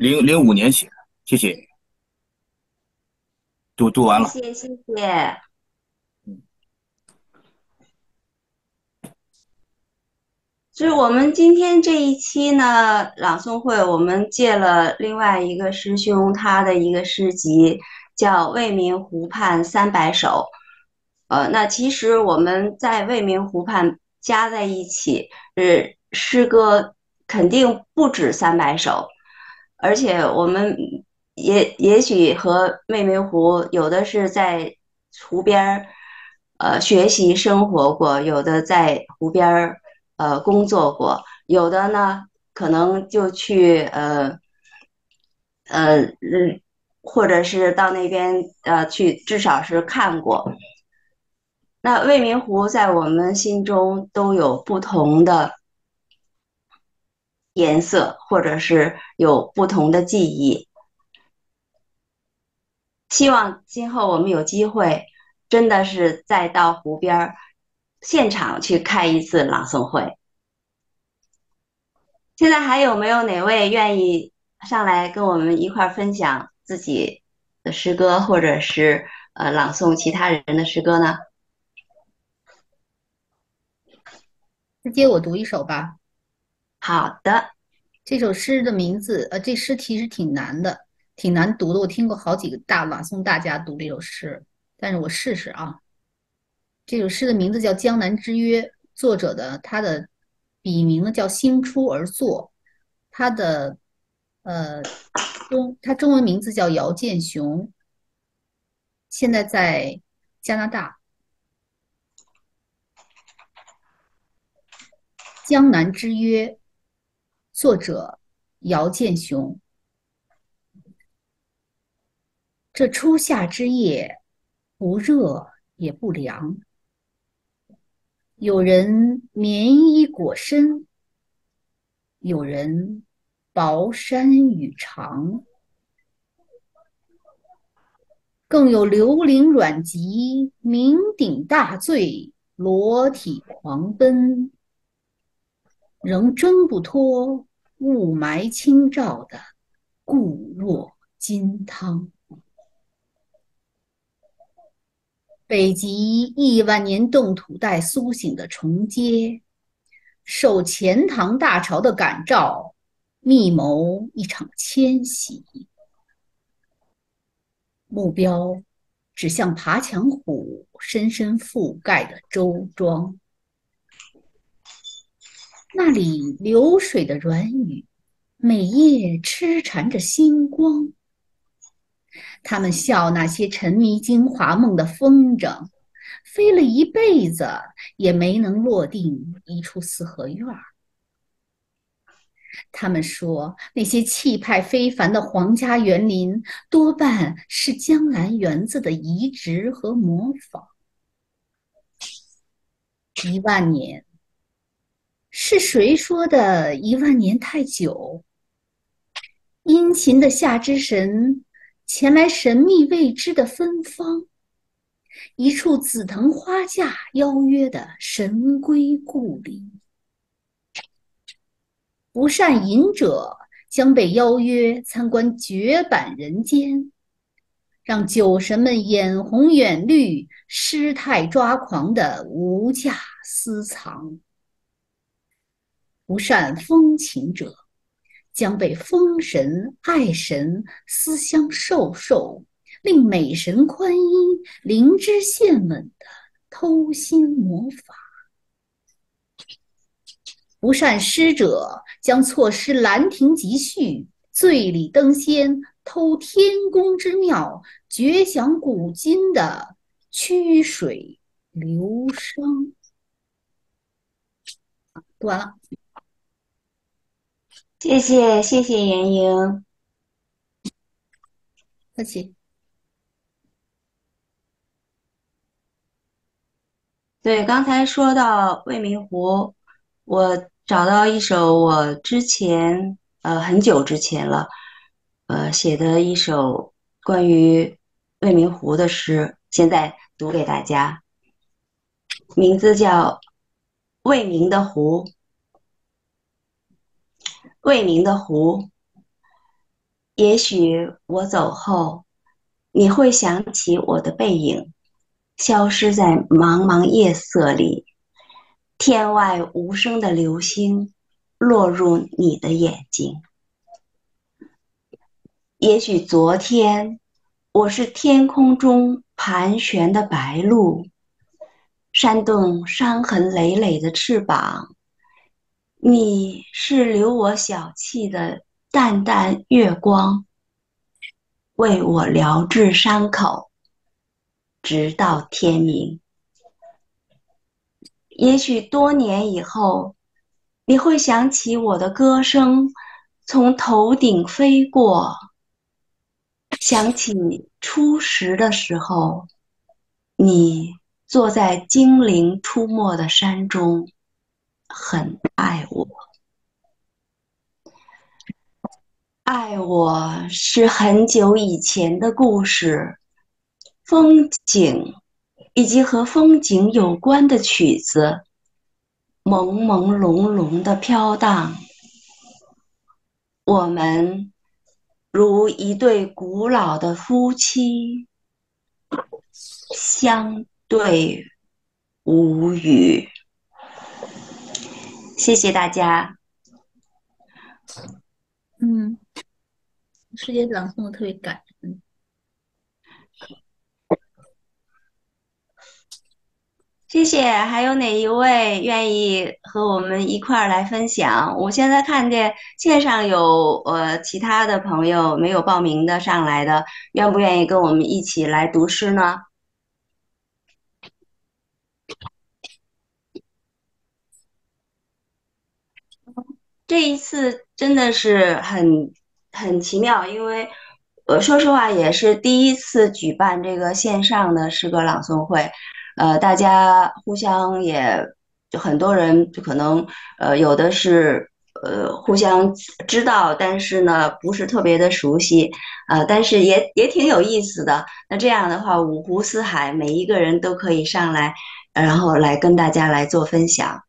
零零五年写的，谢谢。读读完了，谢谢谢谢。就是我们今天这一期呢，朗诵会，我们借了另外一个师兄他的一个诗集，叫《未名湖畔三百首》。呃，那其实我们在未名湖畔加在一起，呃诗歌肯定不止三百首。而且我们也也许和妹妹湖有的是在湖边儿，呃，学习生活过；有的在湖边儿，呃，工作过；有的呢，可能就去呃，呃，嗯，或者是到那边呃去，至少是看过。那未名湖在我们心中都有不同的。颜色，或者是有不同的记忆。希望今后我们有机会，真的是再到湖边现场去开一次朗诵会。现在还有没有哪位愿意上来跟我们一块儿分享自己的诗歌，或者是呃朗诵其他人的诗歌呢？直接我读一首吧。好的，这首诗的名字，呃，这诗其实挺难的，挺难读的。我听过好几个大朗诵大家读这首诗，但是我试试啊。这首诗的名字叫《江南之约》，作者的他的笔名呢叫新出而作，他的呃中他中文名字叫姚建雄，现在在加拿大。《江南之约》，作者姚建雄。这初夏之夜，不热也不凉，有人棉衣裹身，有人薄衫羽长，更有刘伶软疾，酩酊大醉，裸体狂奔。仍挣不脱雾霾侵照的固若金汤。北极亿万年冻土带苏醒的重接，受钱塘大潮的感召，密谋一场迁徙，目标指向爬墙虎深深覆盖的周庄。那里流水的软语，每夜痴缠着星光。他们笑那些沉迷精华梦的风筝，飞了一辈子也没能落定一处四合院儿。他们说那些气派非凡的皇家园林，多半是江南园子的移植和模仿。一万年。是谁说的一万年太久？殷勤的夏之神前来神秘未知的芬芳，一处紫藤花架邀约的神归故里。不善饮者将被邀约参观绝版人间，让酒神们眼红眼绿、失态抓狂的无价私藏。不善风情者，将被风神、爱神思相授受，令美神宽衣、灵芝献吻的偷心魔法。不善诗者，将错失《兰亭集序》、醉里登仙、偷天宫之妙、绝响古今的曲水流觞。读完了。谢谢谢谢严英，客气。对，刚才说到未名湖，我找到一首我之前呃很久之前了，呃写的一首关于未名湖的诗，现在读给大家，名字叫《未名的湖》。未名的湖，也许我走后，你会想起我的背影，消失在茫茫夜色里。天外无声的流星，落入你的眼睛。也许昨天，我是天空中盘旋的白鹭，扇动伤痕累累的翅膀。你是留我小憩的淡淡月光，为我疗治伤口，直到天明。也许多年以后，你会想起我的歌声从头顶飞过，想起初识的时候，你坐在精灵出没的山中。很爱我，爱我是很久以前的故事，风景以及和风景有关的曲子，朦朦胧胧的飘荡。我们如一对古老的夫妻，相对无语。谢谢大家。嗯，师姐朗诵的特别感人。谢谢，还有哪一位愿意和我们一块儿来分享？我现在看见线上有呃其他的朋友没有报名的上来的，愿不愿意跟我们一起来读诗呢？这一次真的是很很奇妙，因为呃说实话也是第一次举办这个线上的诗歌朗诵会。呃，大家互相也就很多人就可能呃有的是呃互相知道，但是呢不是特别的熟悉，呃，但是也也挺有意思的。那这样的话，五湖四海每一个人都可以上来，然后来跟大家来做分享，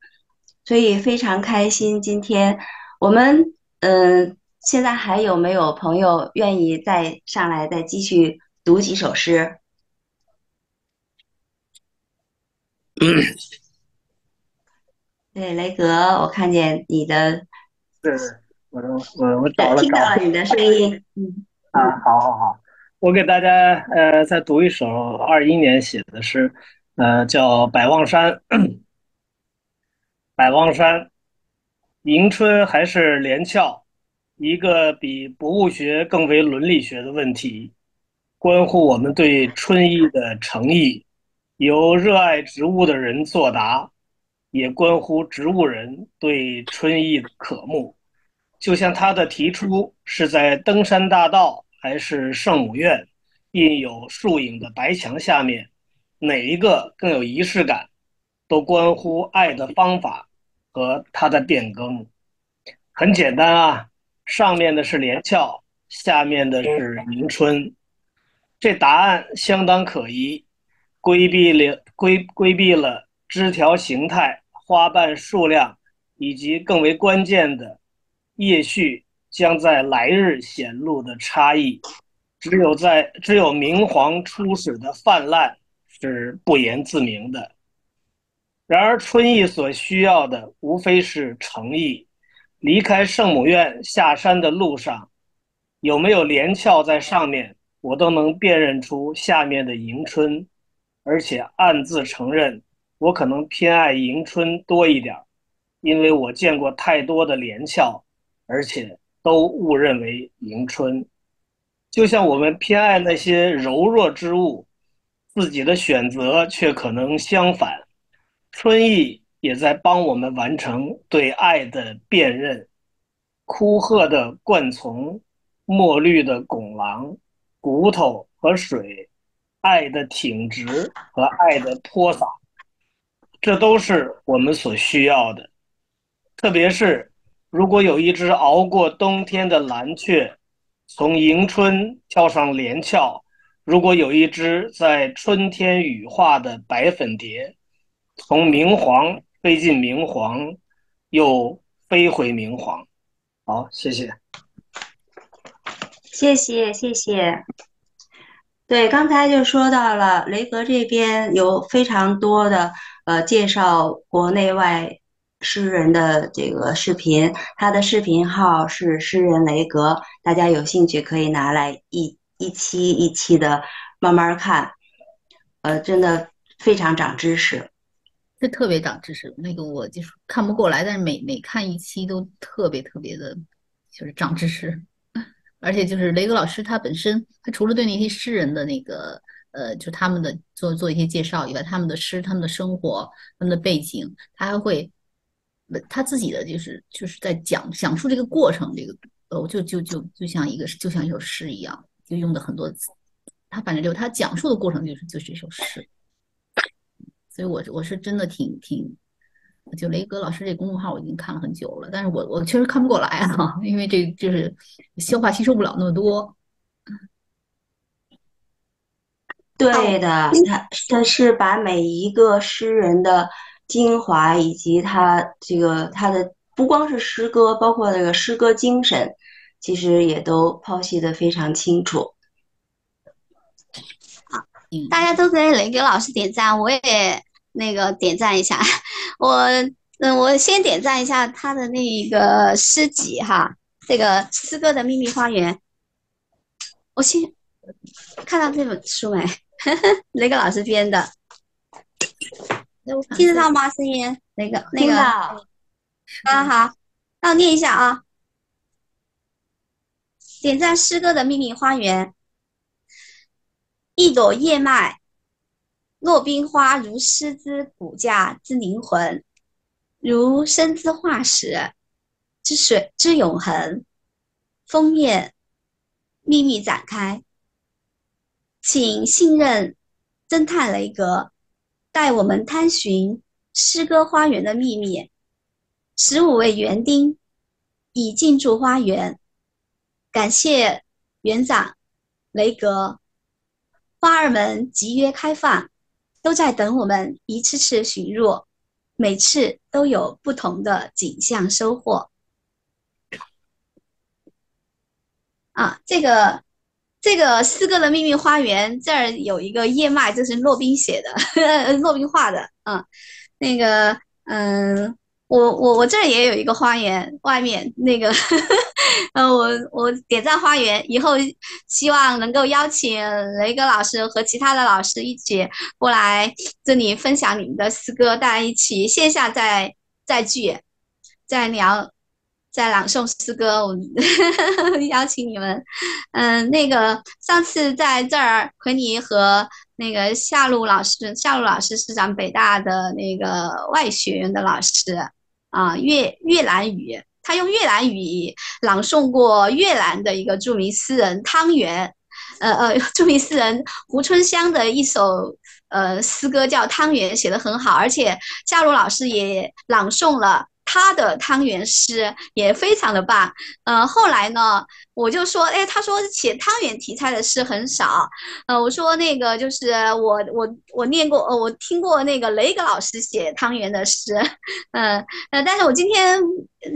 所以非常开心。今天我们嗯，现在还有没有朋友愿意再上来再继续读几首诗？对，雷格，我看见你的，是，我我我找了找，听到了你的声音，嗯，啊，好好好，我给大家呃再读一首二一年写的诗，呃，叫《百望山》，百望山，迎春还是连翘，一个比博物学更为伦理学的问题，关乎我们对春意的诚意。由热爱植物的人作答，也关乎植物人对春意的渴慕。就像他的提出是在登山大道还是圣母院，印有树影的白墙下面，哪一个更有仪式感，都关乎爱的方法和它的变更。很简单啊，上面的是连翘，下面的是迎春，这答案相当可疑。规避了规规避了枝条形态、花瓣数量，以及更为关键的叶序将在来日显露的差异。只有在只有明黄初始的泛滥是不言自明的。然而春意所需要的无非是诚意。离开圣母院下山的路上，有没有连翘在上面，我都能辨认出下面的迎春。而且暗自承认，我可能偏爱迎春多一点，因为我见过太多的连翘，而且都误认为迎春。就像我们偏爱那些柔弱之物，自己的选择却可能相反。春意也在帮我们完成对爱的辨认。枯褐的灌丛，墨绿的拱廊，骨头和水。爱的挺直和爱的泼洒，这都是我们所需要的。特别是如果有一只熬过冬天的蓝雀，从迎春跳上连翘；如果有一只在春天羽化的白粉蝶，从明黄飞进明黄，又飞回明黄。好，谢谢，谢谢，谢谢。对，刚才就说到了雷格这边有非常多的呃介绍国内外诗人的这个视频，他的视频号是诗人雷格，大家有兴趣可以拿来一一期一期的慢慢看，呃，真的非常长知识，这特别长知识。那个我就是看不过来，但是每每看一期都特别特别的，就是长知识。而且就是雷格老师他本身，他除了对那些诗人的那个呃，就他们的做做一些介绍以外，他们的诗、他们的生活、他们的背景，他还会他自己的就是就是在讲讲述这个过程，这个呃，就就就就像一个就像一首诗一样，就用的很多词，他反正就他讲述的过程就是就是一首诗，所以我我是真的挺挺。就雷格老师这公众号我已经看了很久了，但是我我确实看不过来啊，因为这就是消化吸收不了那么多。对的，他他是把每一个诗人的精华以及他这个他的不光是诗歌，包括这个诗歌精神，其实也都剖析的非常清楚。好，大家都给雷哥老师点赞，我也那个点赞一下。我嗯，我先点赞一下他的那个诗集哈，这个诗歌的秘密花园。我先看到这本书没？雷格老师编的，听得到吗？声音？那个那个，啊好，那我念一下啊。点赞诗歌的秘密花园，一朵叶脉，落冰花如诗之骨架之灵魂，如生之化石之水之永恒。封面秘密展开。请信任侦探雷格，带我们探寻诗歌花园的秘密。十五位园丁已进驻花园，感谢园长雷格。花儿们集约开放，都在等我们一次次巡入，每次都有不同的景象收获。啊，这个。这个四个的秘密花园这儿有一个叶脉，这是骆宾写的，骆宾画的。嗯，那个，嗯，我我我这儿也有一个花园，外面那个，呃，我我点赞花园，以后希望能够邀请雷哥老师和其他的老师一起过来这里分享你们的诗歌，大家一起线下再再聚，再聊。再朗诵诗歌，我 邀请你们。嗯，那个上次在这儿奎尼和那个夏露老师，夏露老师是咱北大的那个外学院的老师啊，越越南语，他用越南语朗诵过越南的一个著名诗人汤圆，呃呃，著名诗人胡春香的一首呃诗歌叫《汤圆》，写的很好，而且夏露老师也朗诵了。他的汤圆诗也非常的棒，呃，后来呢，我就说，哎，他说写汤圆题材的诗很少，呃，我说那个就是我我我念过，呃，我听过那个雷格老师写汤圆的诗，嗯呃，但是我今天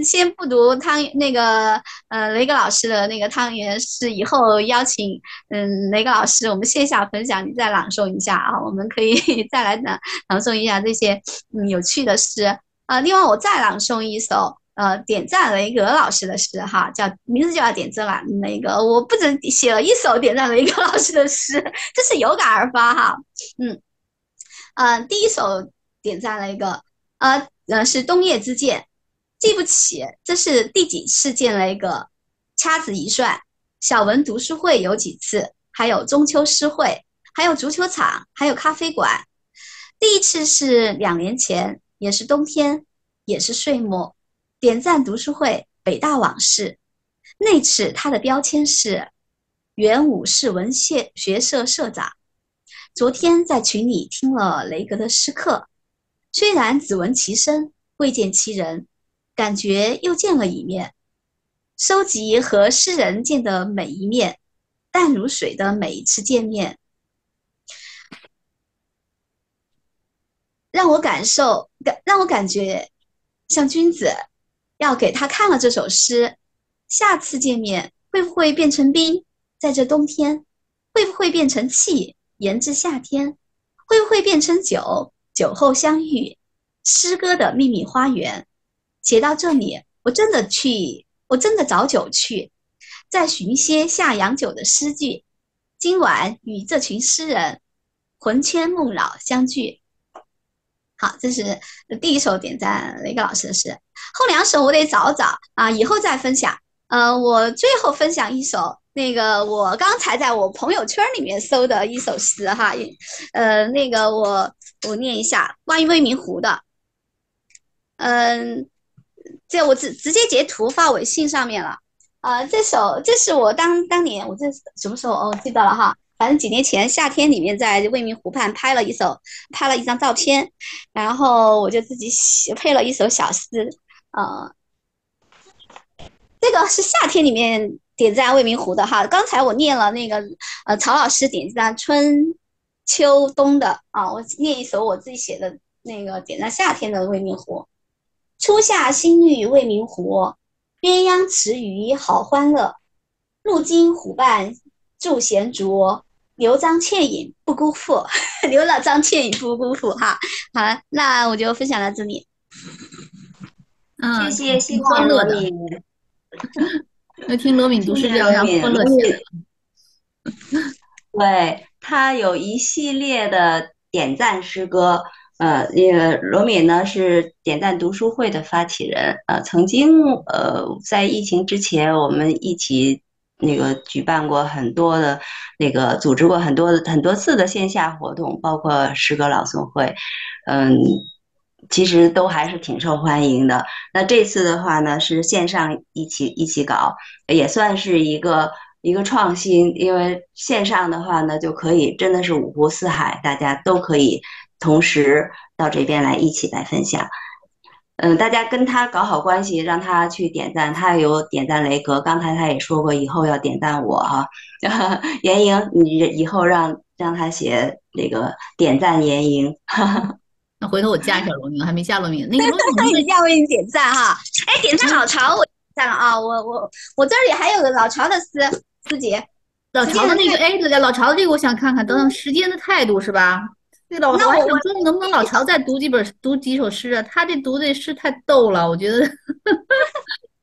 先不读汤那个呃雷格老师的那个汤圆诗，以后邀请嗯雷格老师我们线下分享，你再朗诵一下啊，我们可以 再来朗朗诵一下这些嗯有趣的诗。啊，另外我再朗诵一首，呃，点赞雷格老师的诗，哈，叫名字就叫点赞了。那个我不止写了一首点赞雷格老师的诗，这是有感而发哈。嗯，呃，第一首点赞了一个，呃呃，是冬夜之剑，记不起这是第几次见雷格，掐指一算，小文读书会有几次，还有中秋诗会，还有足球场，还有咖啡馆，第一次是两年前。也是冬天，也是岁末，点赞读书会北大往事。那次他的标签是原武士文学学社社长。昨天在群里听了雷格的诗课，虽然只闻其声，未见其人，感觉又见了一面。收集和诗人见的每一面，淡如水的每一次见面。让我感受感，让我感觉像君子，要给他看了这首诗。下次见面会不会变成冰？在这冬天，会不会变成气？延至夏天，会不会变成酒？酒后相遇，诗歌的秘密花园。写到这里，我真的去，我真的找酒去，再寻些下洋酒的诗句。今晚与这群诗人魂牵梦绕相聚。好，这是第一首点赞雷格老师的诗，后两首我得找找啊，以后再分享。呃，我最后分享一首那个我刚才在我朋友圈里面搜的一首诗哈，呃，那个我我念一下关于未名湖的，嗯，这我直直接截图发微信上面了。呃，这首这是我当当年我这什么时候哦记得了哈。反正几年前夏天里面在未名湖畔拍了一首，拍了一张照片，然后我就自己写配了一首小诗，呃，这个是夏天里面点赞未名湖的哈。刚才我念了那个呃曹老师点赞春秋冬的啊，我念一首我自己写的那个点赞夏天的未名湖。初夏新绿未名湖，鸳鸯池鱼好欢乐。路经湖畔住闲竹，留张倩影不辜负，留了张倩影不辜负哈。好了，那我就分享到这里。嗯，谢谢谢谢欢乐的。罗敏。那听罗敏读诗，这样让欢乐起来。对他有一系列的点赞诗歌，呃，那个罗敏呢是点赞读书会的发起人，呃，曾经呃在疫情之前，我们一起那个举办过很多的那个组织过很多的很多次的线下活动，包括诗歌朗诵会，嗯，其实都还是挺受欢迎的。那这次的话呢是线上一起一起搞，也算是一个。一个创新，因为线上的话呢，就可以真的是五湖四海，大家都可以同时到这边来一起来分享。嗯，大家跟他搞好关系，让他去点赞，他有点赞雷格。刚才他也说过，以后要点赞我哈。严莹，你以后让让他写那个点赞严莹。那回头我加一下罗宁，还没加罗明。那个罗明，你要为你点赞哈。哎，点赞老曹，我赞了啊！我我我这里还有个老曹的诗。自己老曹的那个，哎，老曹的这个，我想看看。等等，时间的态度是吧？对老巢，我我说，能不能老曹再读几本，读几首诗啊？他这读的诗太逗了，我觉得。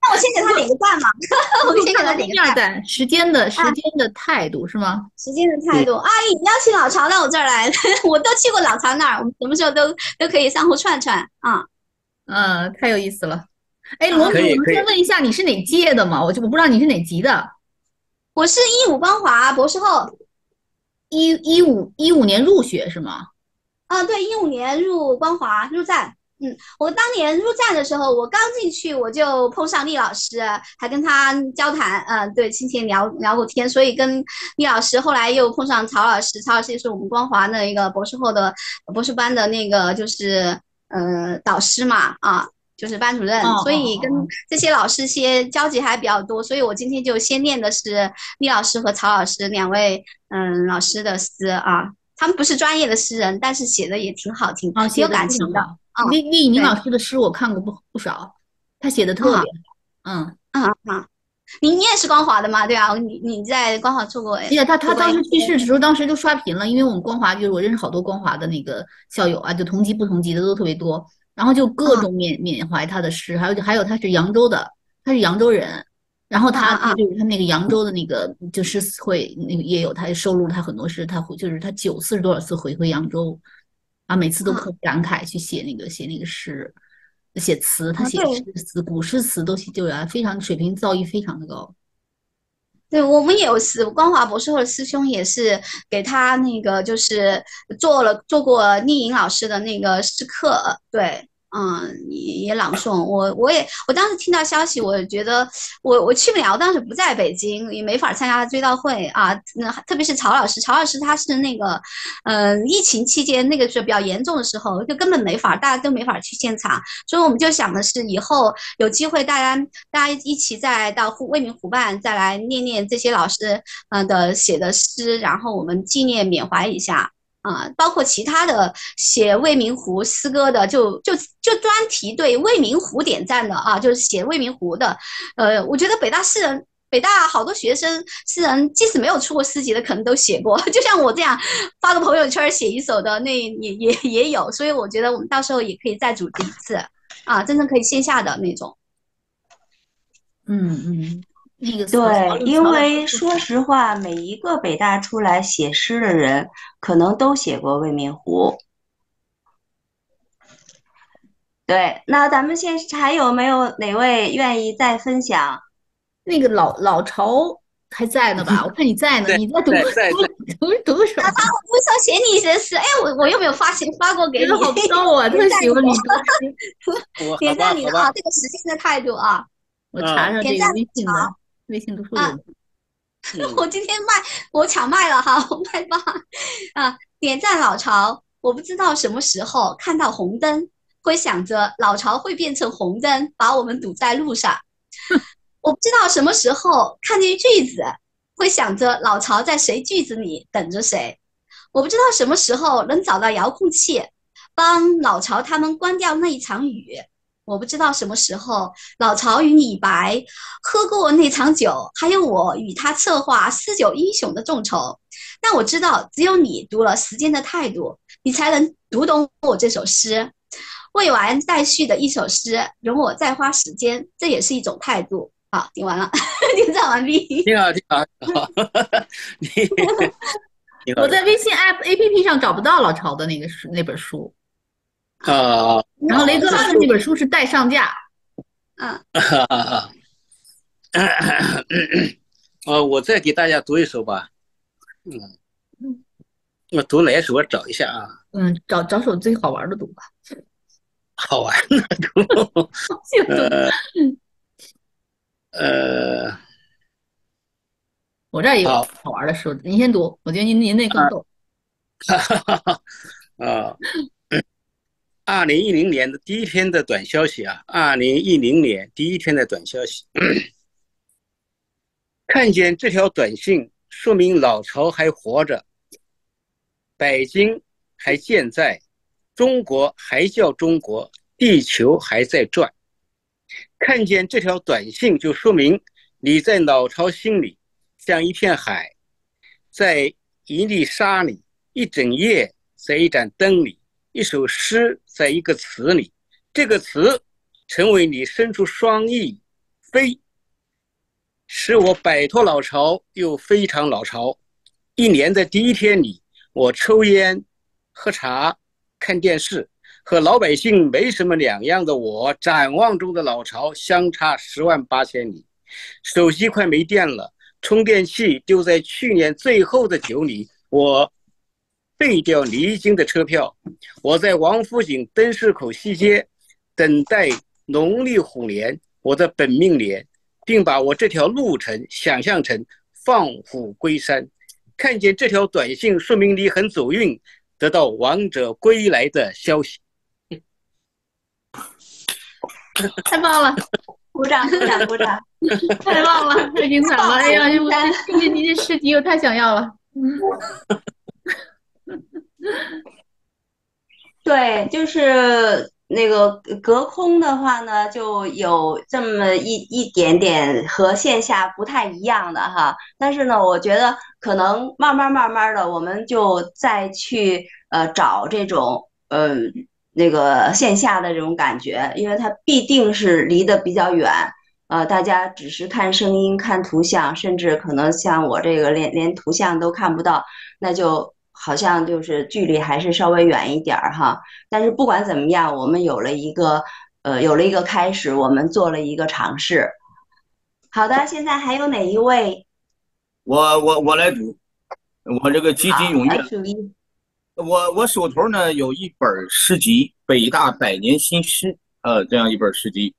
那我先给他点个赞嘛。我先给他点个赞。时间的时间的态度是吗？时间的态度。阿姨你邀请老曹到我这儿来，我都去过老曹那儿，我们什么时候都都可以相互串串啊。嗯，太有意思了。哎，罗敏，我们先问一下，你是哪届的嘛？我就我不知道你是哪级的。我是一五光华博士后，一一五一五年入学是吗？啊，对，一五年入光华入站。嗯，我当年入站的时候，我刚进去我就碰上厉老师，还跟他交谈，嗯，对，亲切聊聊过天，所以跟厉老师后来又碰上曹老师，曹老师也是我们光华的一个博士后的博士班的那个就是呃导师嘛，啊。就是班主任，所以跟这些老师些交集还比较多，所以我今天就先念的是厉老师和曹老师两位嗯老师的诗啊，他们不是专业的诗人，但是写的也挺好听，挺有感情的。啊，厉厉宁老师的诗我看过不不少，他写的特别好。嗯啊啊，你你也是光华的吗？对啊，你你在光华做过？哎呀，他他当时去世的时候，当时就刷屏了，因为我们光华就是我认识好多光华的那个校友啊，就同级不同级的都特别多。然后就各种缅缅怀他的诗，还有还有他是扬州的，他是扬州人，然后他就是他那个扬州的那个就诗词会那个也有他收录了他很多诗，他就是他九次是多少次回归扬州，啊每次都特感慨去写那个写那个诗，写词他写诗词古诗词都写就啊非常水平造诣非常的高。对我们也有师光华博士后的师兄也是给他那个就是做了做过丽颖老师的那个诗课，对。嗯，也朗诵我，我也我当时听到消息，我觉得我我去不了，我当时不在北京，也没法参加追悼会啊。那特别是曹老师，曹老师他是那个，嗯，疫情期间那个是比较严重的时候，就根本没法，大家都没法去现场。所以我们就想的是，以后有机会大家大家一起再到湖未名湖畔再来念念这些老师嗯的写的诗，然后我们纪念缅怀一下。啊，包括其他的写未名湖诗歌的，就就就专题对未名湖点赞的啊，就是写未名湖的。呃，我觉得北大诗人，北大好多学生诗人，即使没有出过诗集的，可能都写过。就像我这样发个朋友圈写一首的，那也也也有。所以我觉得我们到时候也可以再组织一次啊，真正可以线下的那种。嗯嗯。对，因为说实话，每一个北大出来写诗的人，可能都写过《未名湖》。对，那咱们现还有没有哪位愿意再分享？那个老老巢还在呢吧？我看你在呢，你在读 读读什么？他我不想写你的诗，哎，我我又没有发现发过给你，好逗啊！特喜欢你点赞你的啊，这个时间的态度啊，我查查这个微信的。微信读书啊，我今天卖，我抢卖了哈，我卖吧啊！点赞老巢，我不知道什么时候看到红灯，会想着老巢会变成红灯，把我们堵在路上。我不知道什么时候看见句子，会想着老巢在谁句子里等着谁。我不知道什么时候能找到遥控器，帮老巢他们关掉那一场雨。我不知道什么时候老曹与李白喝过那场酒，还有我与他策划诗酒英雄的众筹。但我知道，只有你读了《时间的态度》，你才能读懂我这首诗。未完待续的一首诗，容我再花时间，这也是一种态度。好，听完了，点赞完毕。挺好，挺好。你，我在微信 App A P P 上找不到老曹的那个书那本书。啊。然后雷哥拉的那本书是待上架。嗯。呃，我再给大家读一首吧。嗯。我读哪首？我找一下啊。嗯，找找首最好玩的读吧。好玩的读。呃。呃。我这儿也有好玩的书，您先读。我觉得您您那更逗。哈哈哈哈啊。二零一零年的第一天的短消息啊，二零一零年第一天的短消息，看见这条短信，说明老曹还活着，北京还健在，中国还叫中国，地球还在转。看见这条短信，就说明你在老曹心里像一片海，在一粒沙里，一整夜在一盏灯里。一首诗在一个词里，这个词成为你伸出双翼飞，使我摆脱老巢又非常老巢。一年的第一天里，我抽烟、喝茶、看电视，和老百姓没什么两样的我，展望中的老巢相差十万八千里。手机快没电了，充电器丢在去年最后的酒里，我。废掉离京的车票，我在王府井灯市口西街等待农历虎年，我的本命年，并把我这条路程想象成放虎归山。看见这条短信，说明你很走运，得到王者归来的消息。太棒了！鼓掌，鼓掌，鼓掌！太棒了，太精彩了！哎呀，听见您这诗集，我太想要了。对，就是那个隔空的话呢，就有这么一一点点和线下不太一样的哈。但是呢，我觉得可能慢慢慢慢的，我们就再去呃找这种呃那个线下的这种感觉，因为它必定是离得比较远，呃，大家只是看声音、看图像，甚至可能像我这个连连图像都看不到，那就。好像就是距离还是稍微远一点儿哈，但是不管怎么样，我们有了一个呃，有了一个开始，我们做了一个尝试。好的，现在还有哪一位？我我我来读，我这个积极踊跃。我我手头呢有一本诗集《北大百年新诗》，呃，这样一本诗集，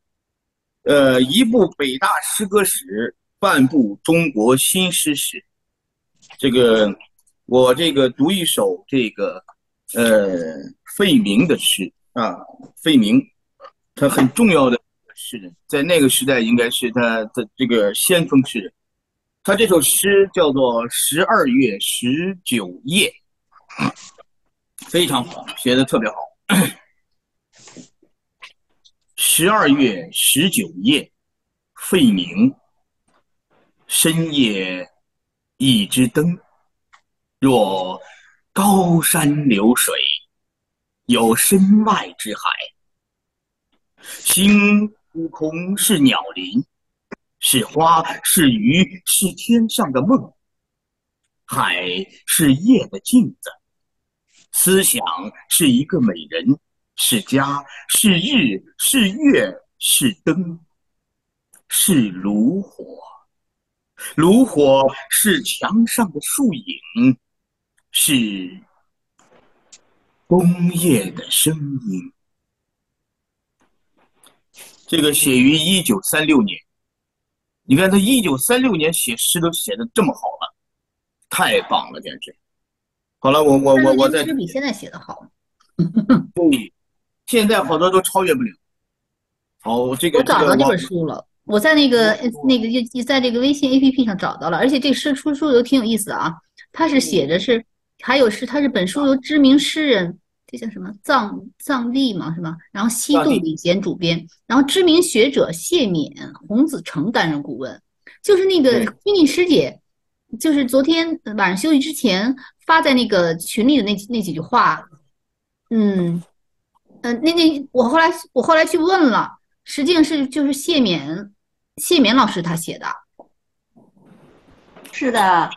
呃，一部北大诗歌史，半部中国新诗史，这个。我这个读一首这个，呃，费明的诗啊，费明，他很重要的诗人，在那个时代应该是他的这个先锋诗人。他这首诗叫做《十二月十九夜》，非常好，写的特别好。十二月十九夜，费明，深夜一支灯。若高山流水，有身外之海；星空空是鸟林，是花是鱼是天上的梦；海是夜的镜子，思想是一个美人，是家是日是月是灯，是炉火，炉火是墙上的树影。是工业的声音。这个写于一九三六年，你看他一九三六年写诗都写的这么好了，太棒了，简直。好了，我我我我在。比现在写的好。对，现在好多都超越不了。好，这个我找到这本书了，我在那个那个就在这个微信 A P P 上找到了，而且这诗出书都挺有意思的啊，它是写着是。还有是，他是本书由知名诗人，这叫什么藏藏历嘛，是吧？然后西渡李贤主编，然后知名学者谢冕、洪子成担任顾问。就是那个君妮师姐，就是昨天晚上休息之前发在那个群里的那那几句话，嗯，嗯，那那我后来我后来去问了，实际上是就是谢冕谢冕老师他写的。是的，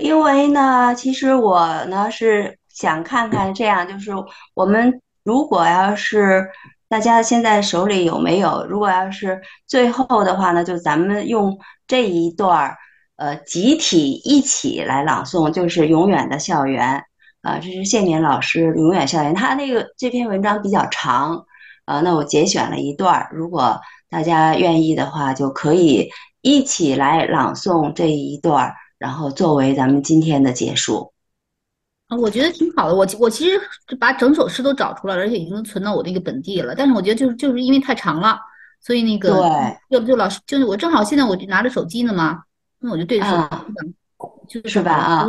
因为呢，其实我呢是想看看这样，就是我们如果要是大家现在手里有没有，如果要是最后的话呢，就咱们用这一段儿，呃，集体一起来朗诵，就是《永远的校园》啊，这是谢冕老师《永远校园》，他那个这篇文章比较长，啊，那我节选了一段儿，如果大家愿意的话，就可以。一起来朗诵这一段儿，然后作为咱们今天的结束。啊，我觉得挺好的。我我其实把整首诗都找出来了，而且已经存到我那个本地了。但是我觉得就是就是因为太长了，所以那个对，要不就老师就是我正好现在我就拿着手机呢嘛，那我就对着手机就是吧啊，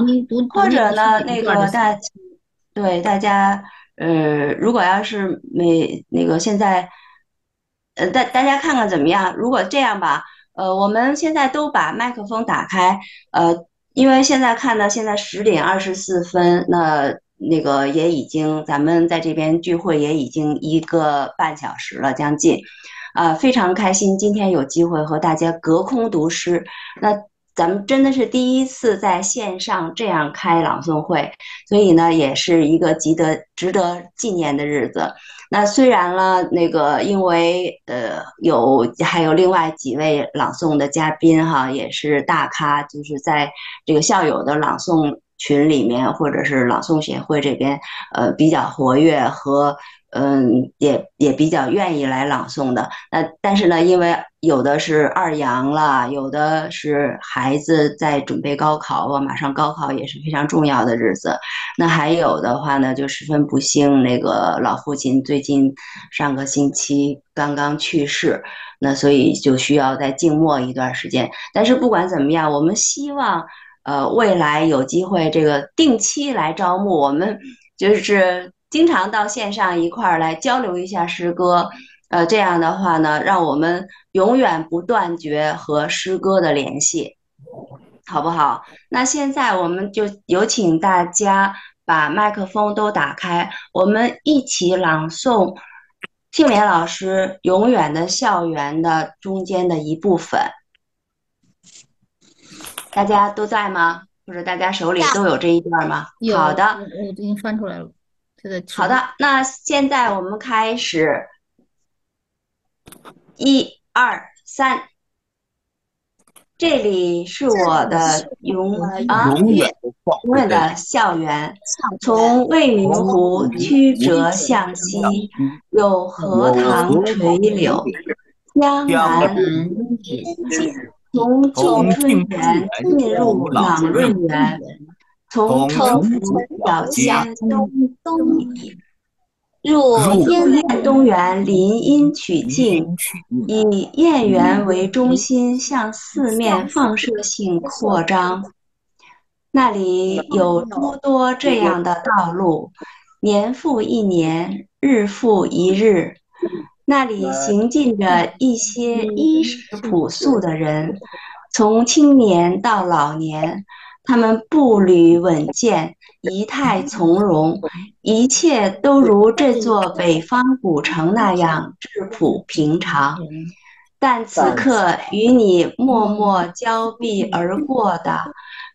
或者呢那个大对大家呃，如果要是没那个现在呃大大家看看怎么样？如果这样吧。呃，我们现在都把麦克风打开，呃，因为现在看到现在十点二十四分，那那个也已经咱们在这边聚会也已经一个半小时了，将近，啊，非常开心，今天有机会和大家隔空读诗，那咱们真的是第一次在线上这样开朗诵会，所以呢，也是一个值得值得纪念的日子。那虽然了，那个因为呃有还有另外几位朗诵的嘉宾哈，也是大咖，就是在这个校友的朗诵群里面或者是朗诵协会这边，呃比较活跃和。嗯，也也比较愿意来朗诵的。那但是呢，因为有的是二阳了，有的是孩子在准备高考啊，马上高考也是非常重要的日子。那还有的话呢，就十分不幸，那个老父亲最近上个星期刚刚去世，那所以就需要再静默一段时间。但是不管怎么样，我们希望呃未来有机会这个定期来招募，我们就是。经常到线上一块儿来交流一下诗歌，呃，这样的话呢，让我们永远不断绝和诗歌的联系，好不好？那现在我们就有请大家把麦克风都打开，我们一起朗诵庆莲老师《永远的校园》的中间的一部分。大家都在吗？或者大家手里都有这一段吗？好的，我已经翻出来了。好的，那现在我们开始，一二三，这里是我的永啊永远的校园，从未名湖曲折向西，有荷塘垂柳，江南从旧春园进入朗润园。从城府小巷东东里入燕东园林荫曲径，以燕园为中心向四面放射性扩张。那里有诸多这样的道路，年复一年，日复一日。那里行进着一些衣食朴素的人，从青年到老年。他们步履稳健，仪态从容，一切都如这座北方古城那样质朴平常。但此刻与你默默交臂而过的，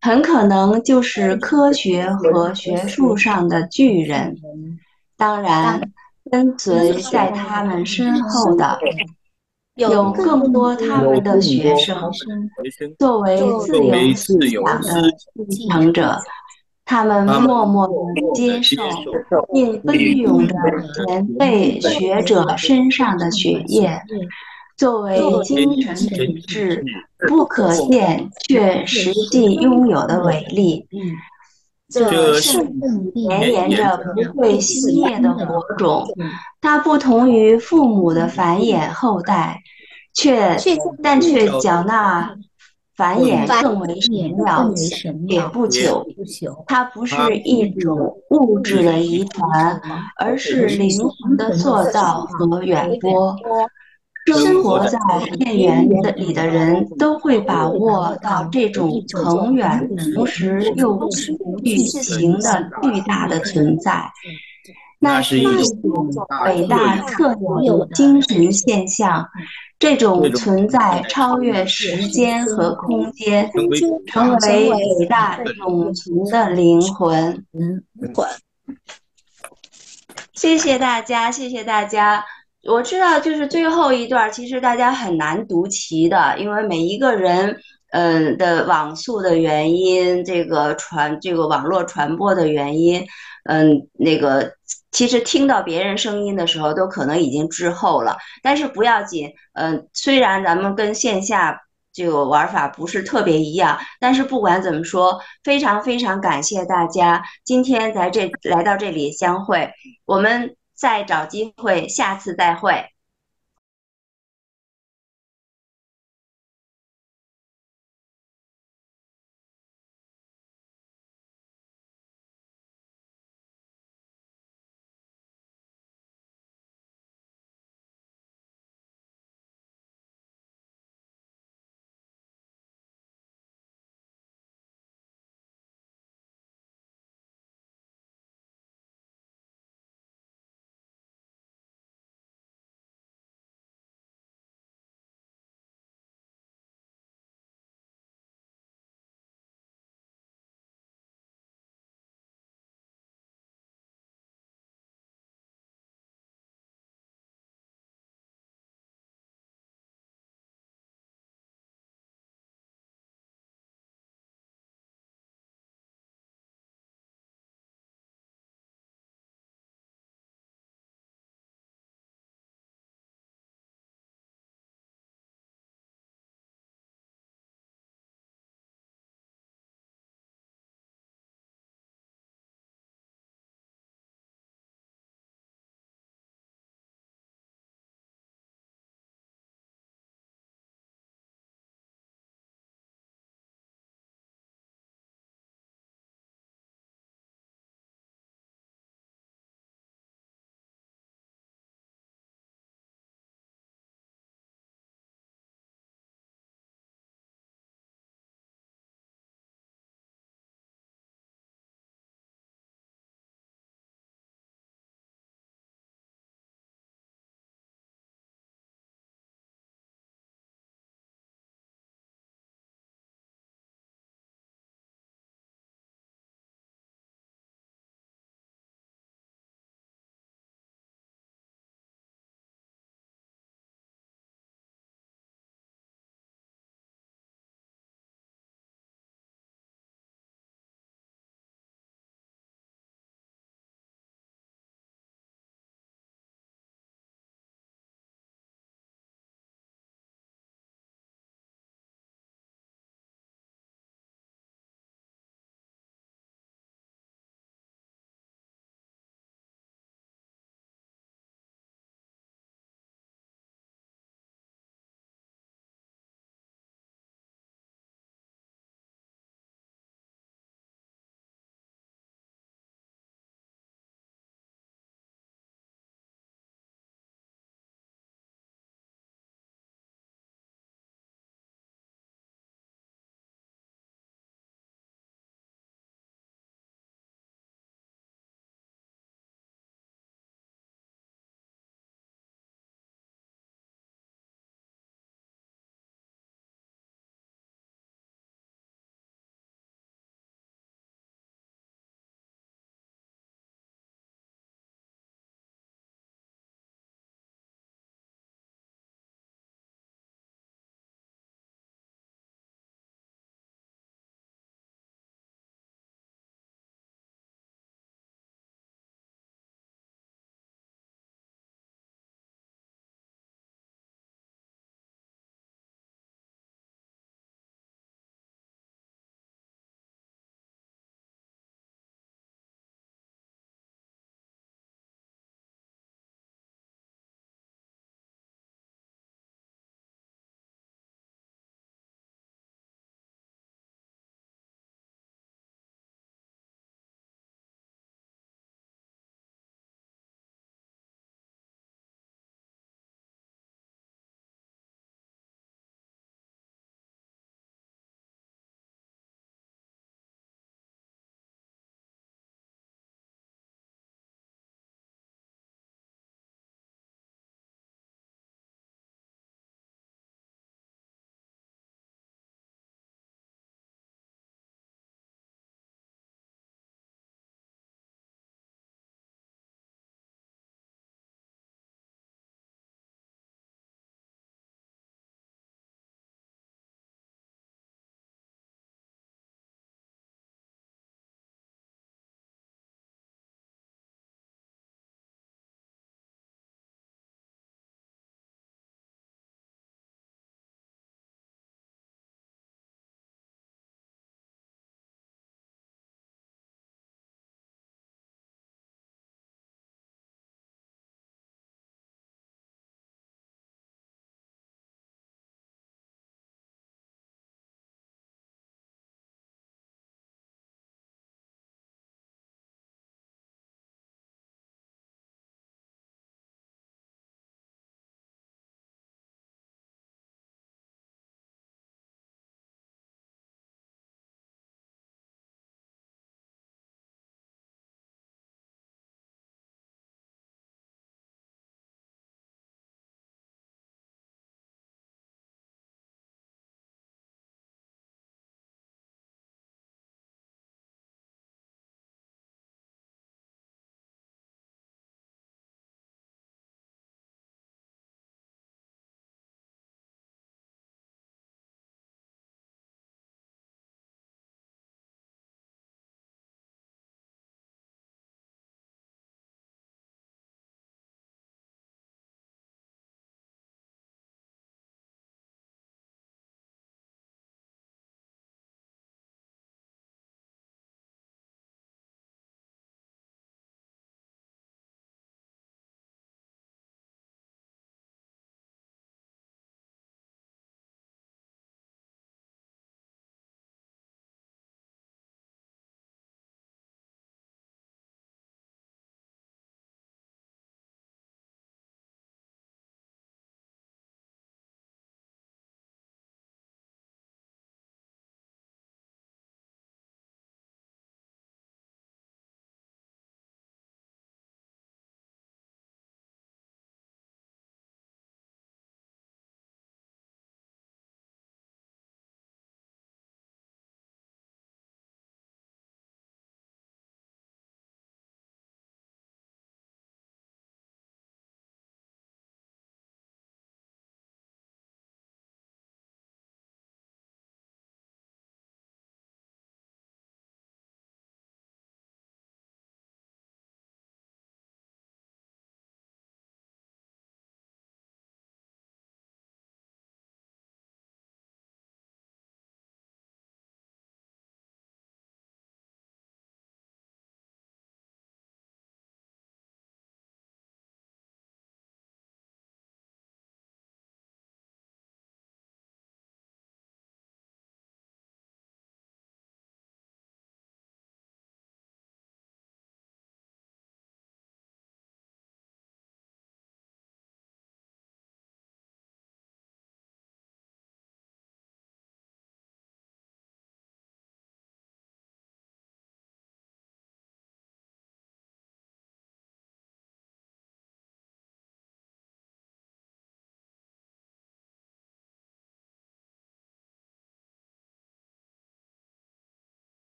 很可能就是科学和学术上的巨人。当然，跟随在他们身后的。有更多他们的学生，作为自由思想的继承者，他们默默地接受并奔涌着前辈学者身上的血液，作为精神品质不可见却实际拥有的伟力。这是绵延着不会熄灭的火种，它不同于父母的繁衍后代，却但却缴纳繁衍更为神妙，也，不久。不朽。它不是一种物质的遗传，而是灵魂的塑造和远播。生活在片源的里的人都会把握到这种恒远，同时又巨型的巨大的存在。那是一种伟大特有的精神现象，这种存在超越时间和空间，成为伟大永存的灵魂。谢谢大家，谢谢大家。我知道，就是最后一段，其实大家很难读齐的，因为每一个人，嗯的网速的原因，这个传这个网络传播的原因，嗯，那个其实听到别人声音的时候，都可能已经滞后了。但是不要紧，嗯，虽然咱们跟线下这个玩法不是特别一样，但是不管怎么说，非常非常感谢大家今天在这来到这里相会，我们。再找机会，下次再会。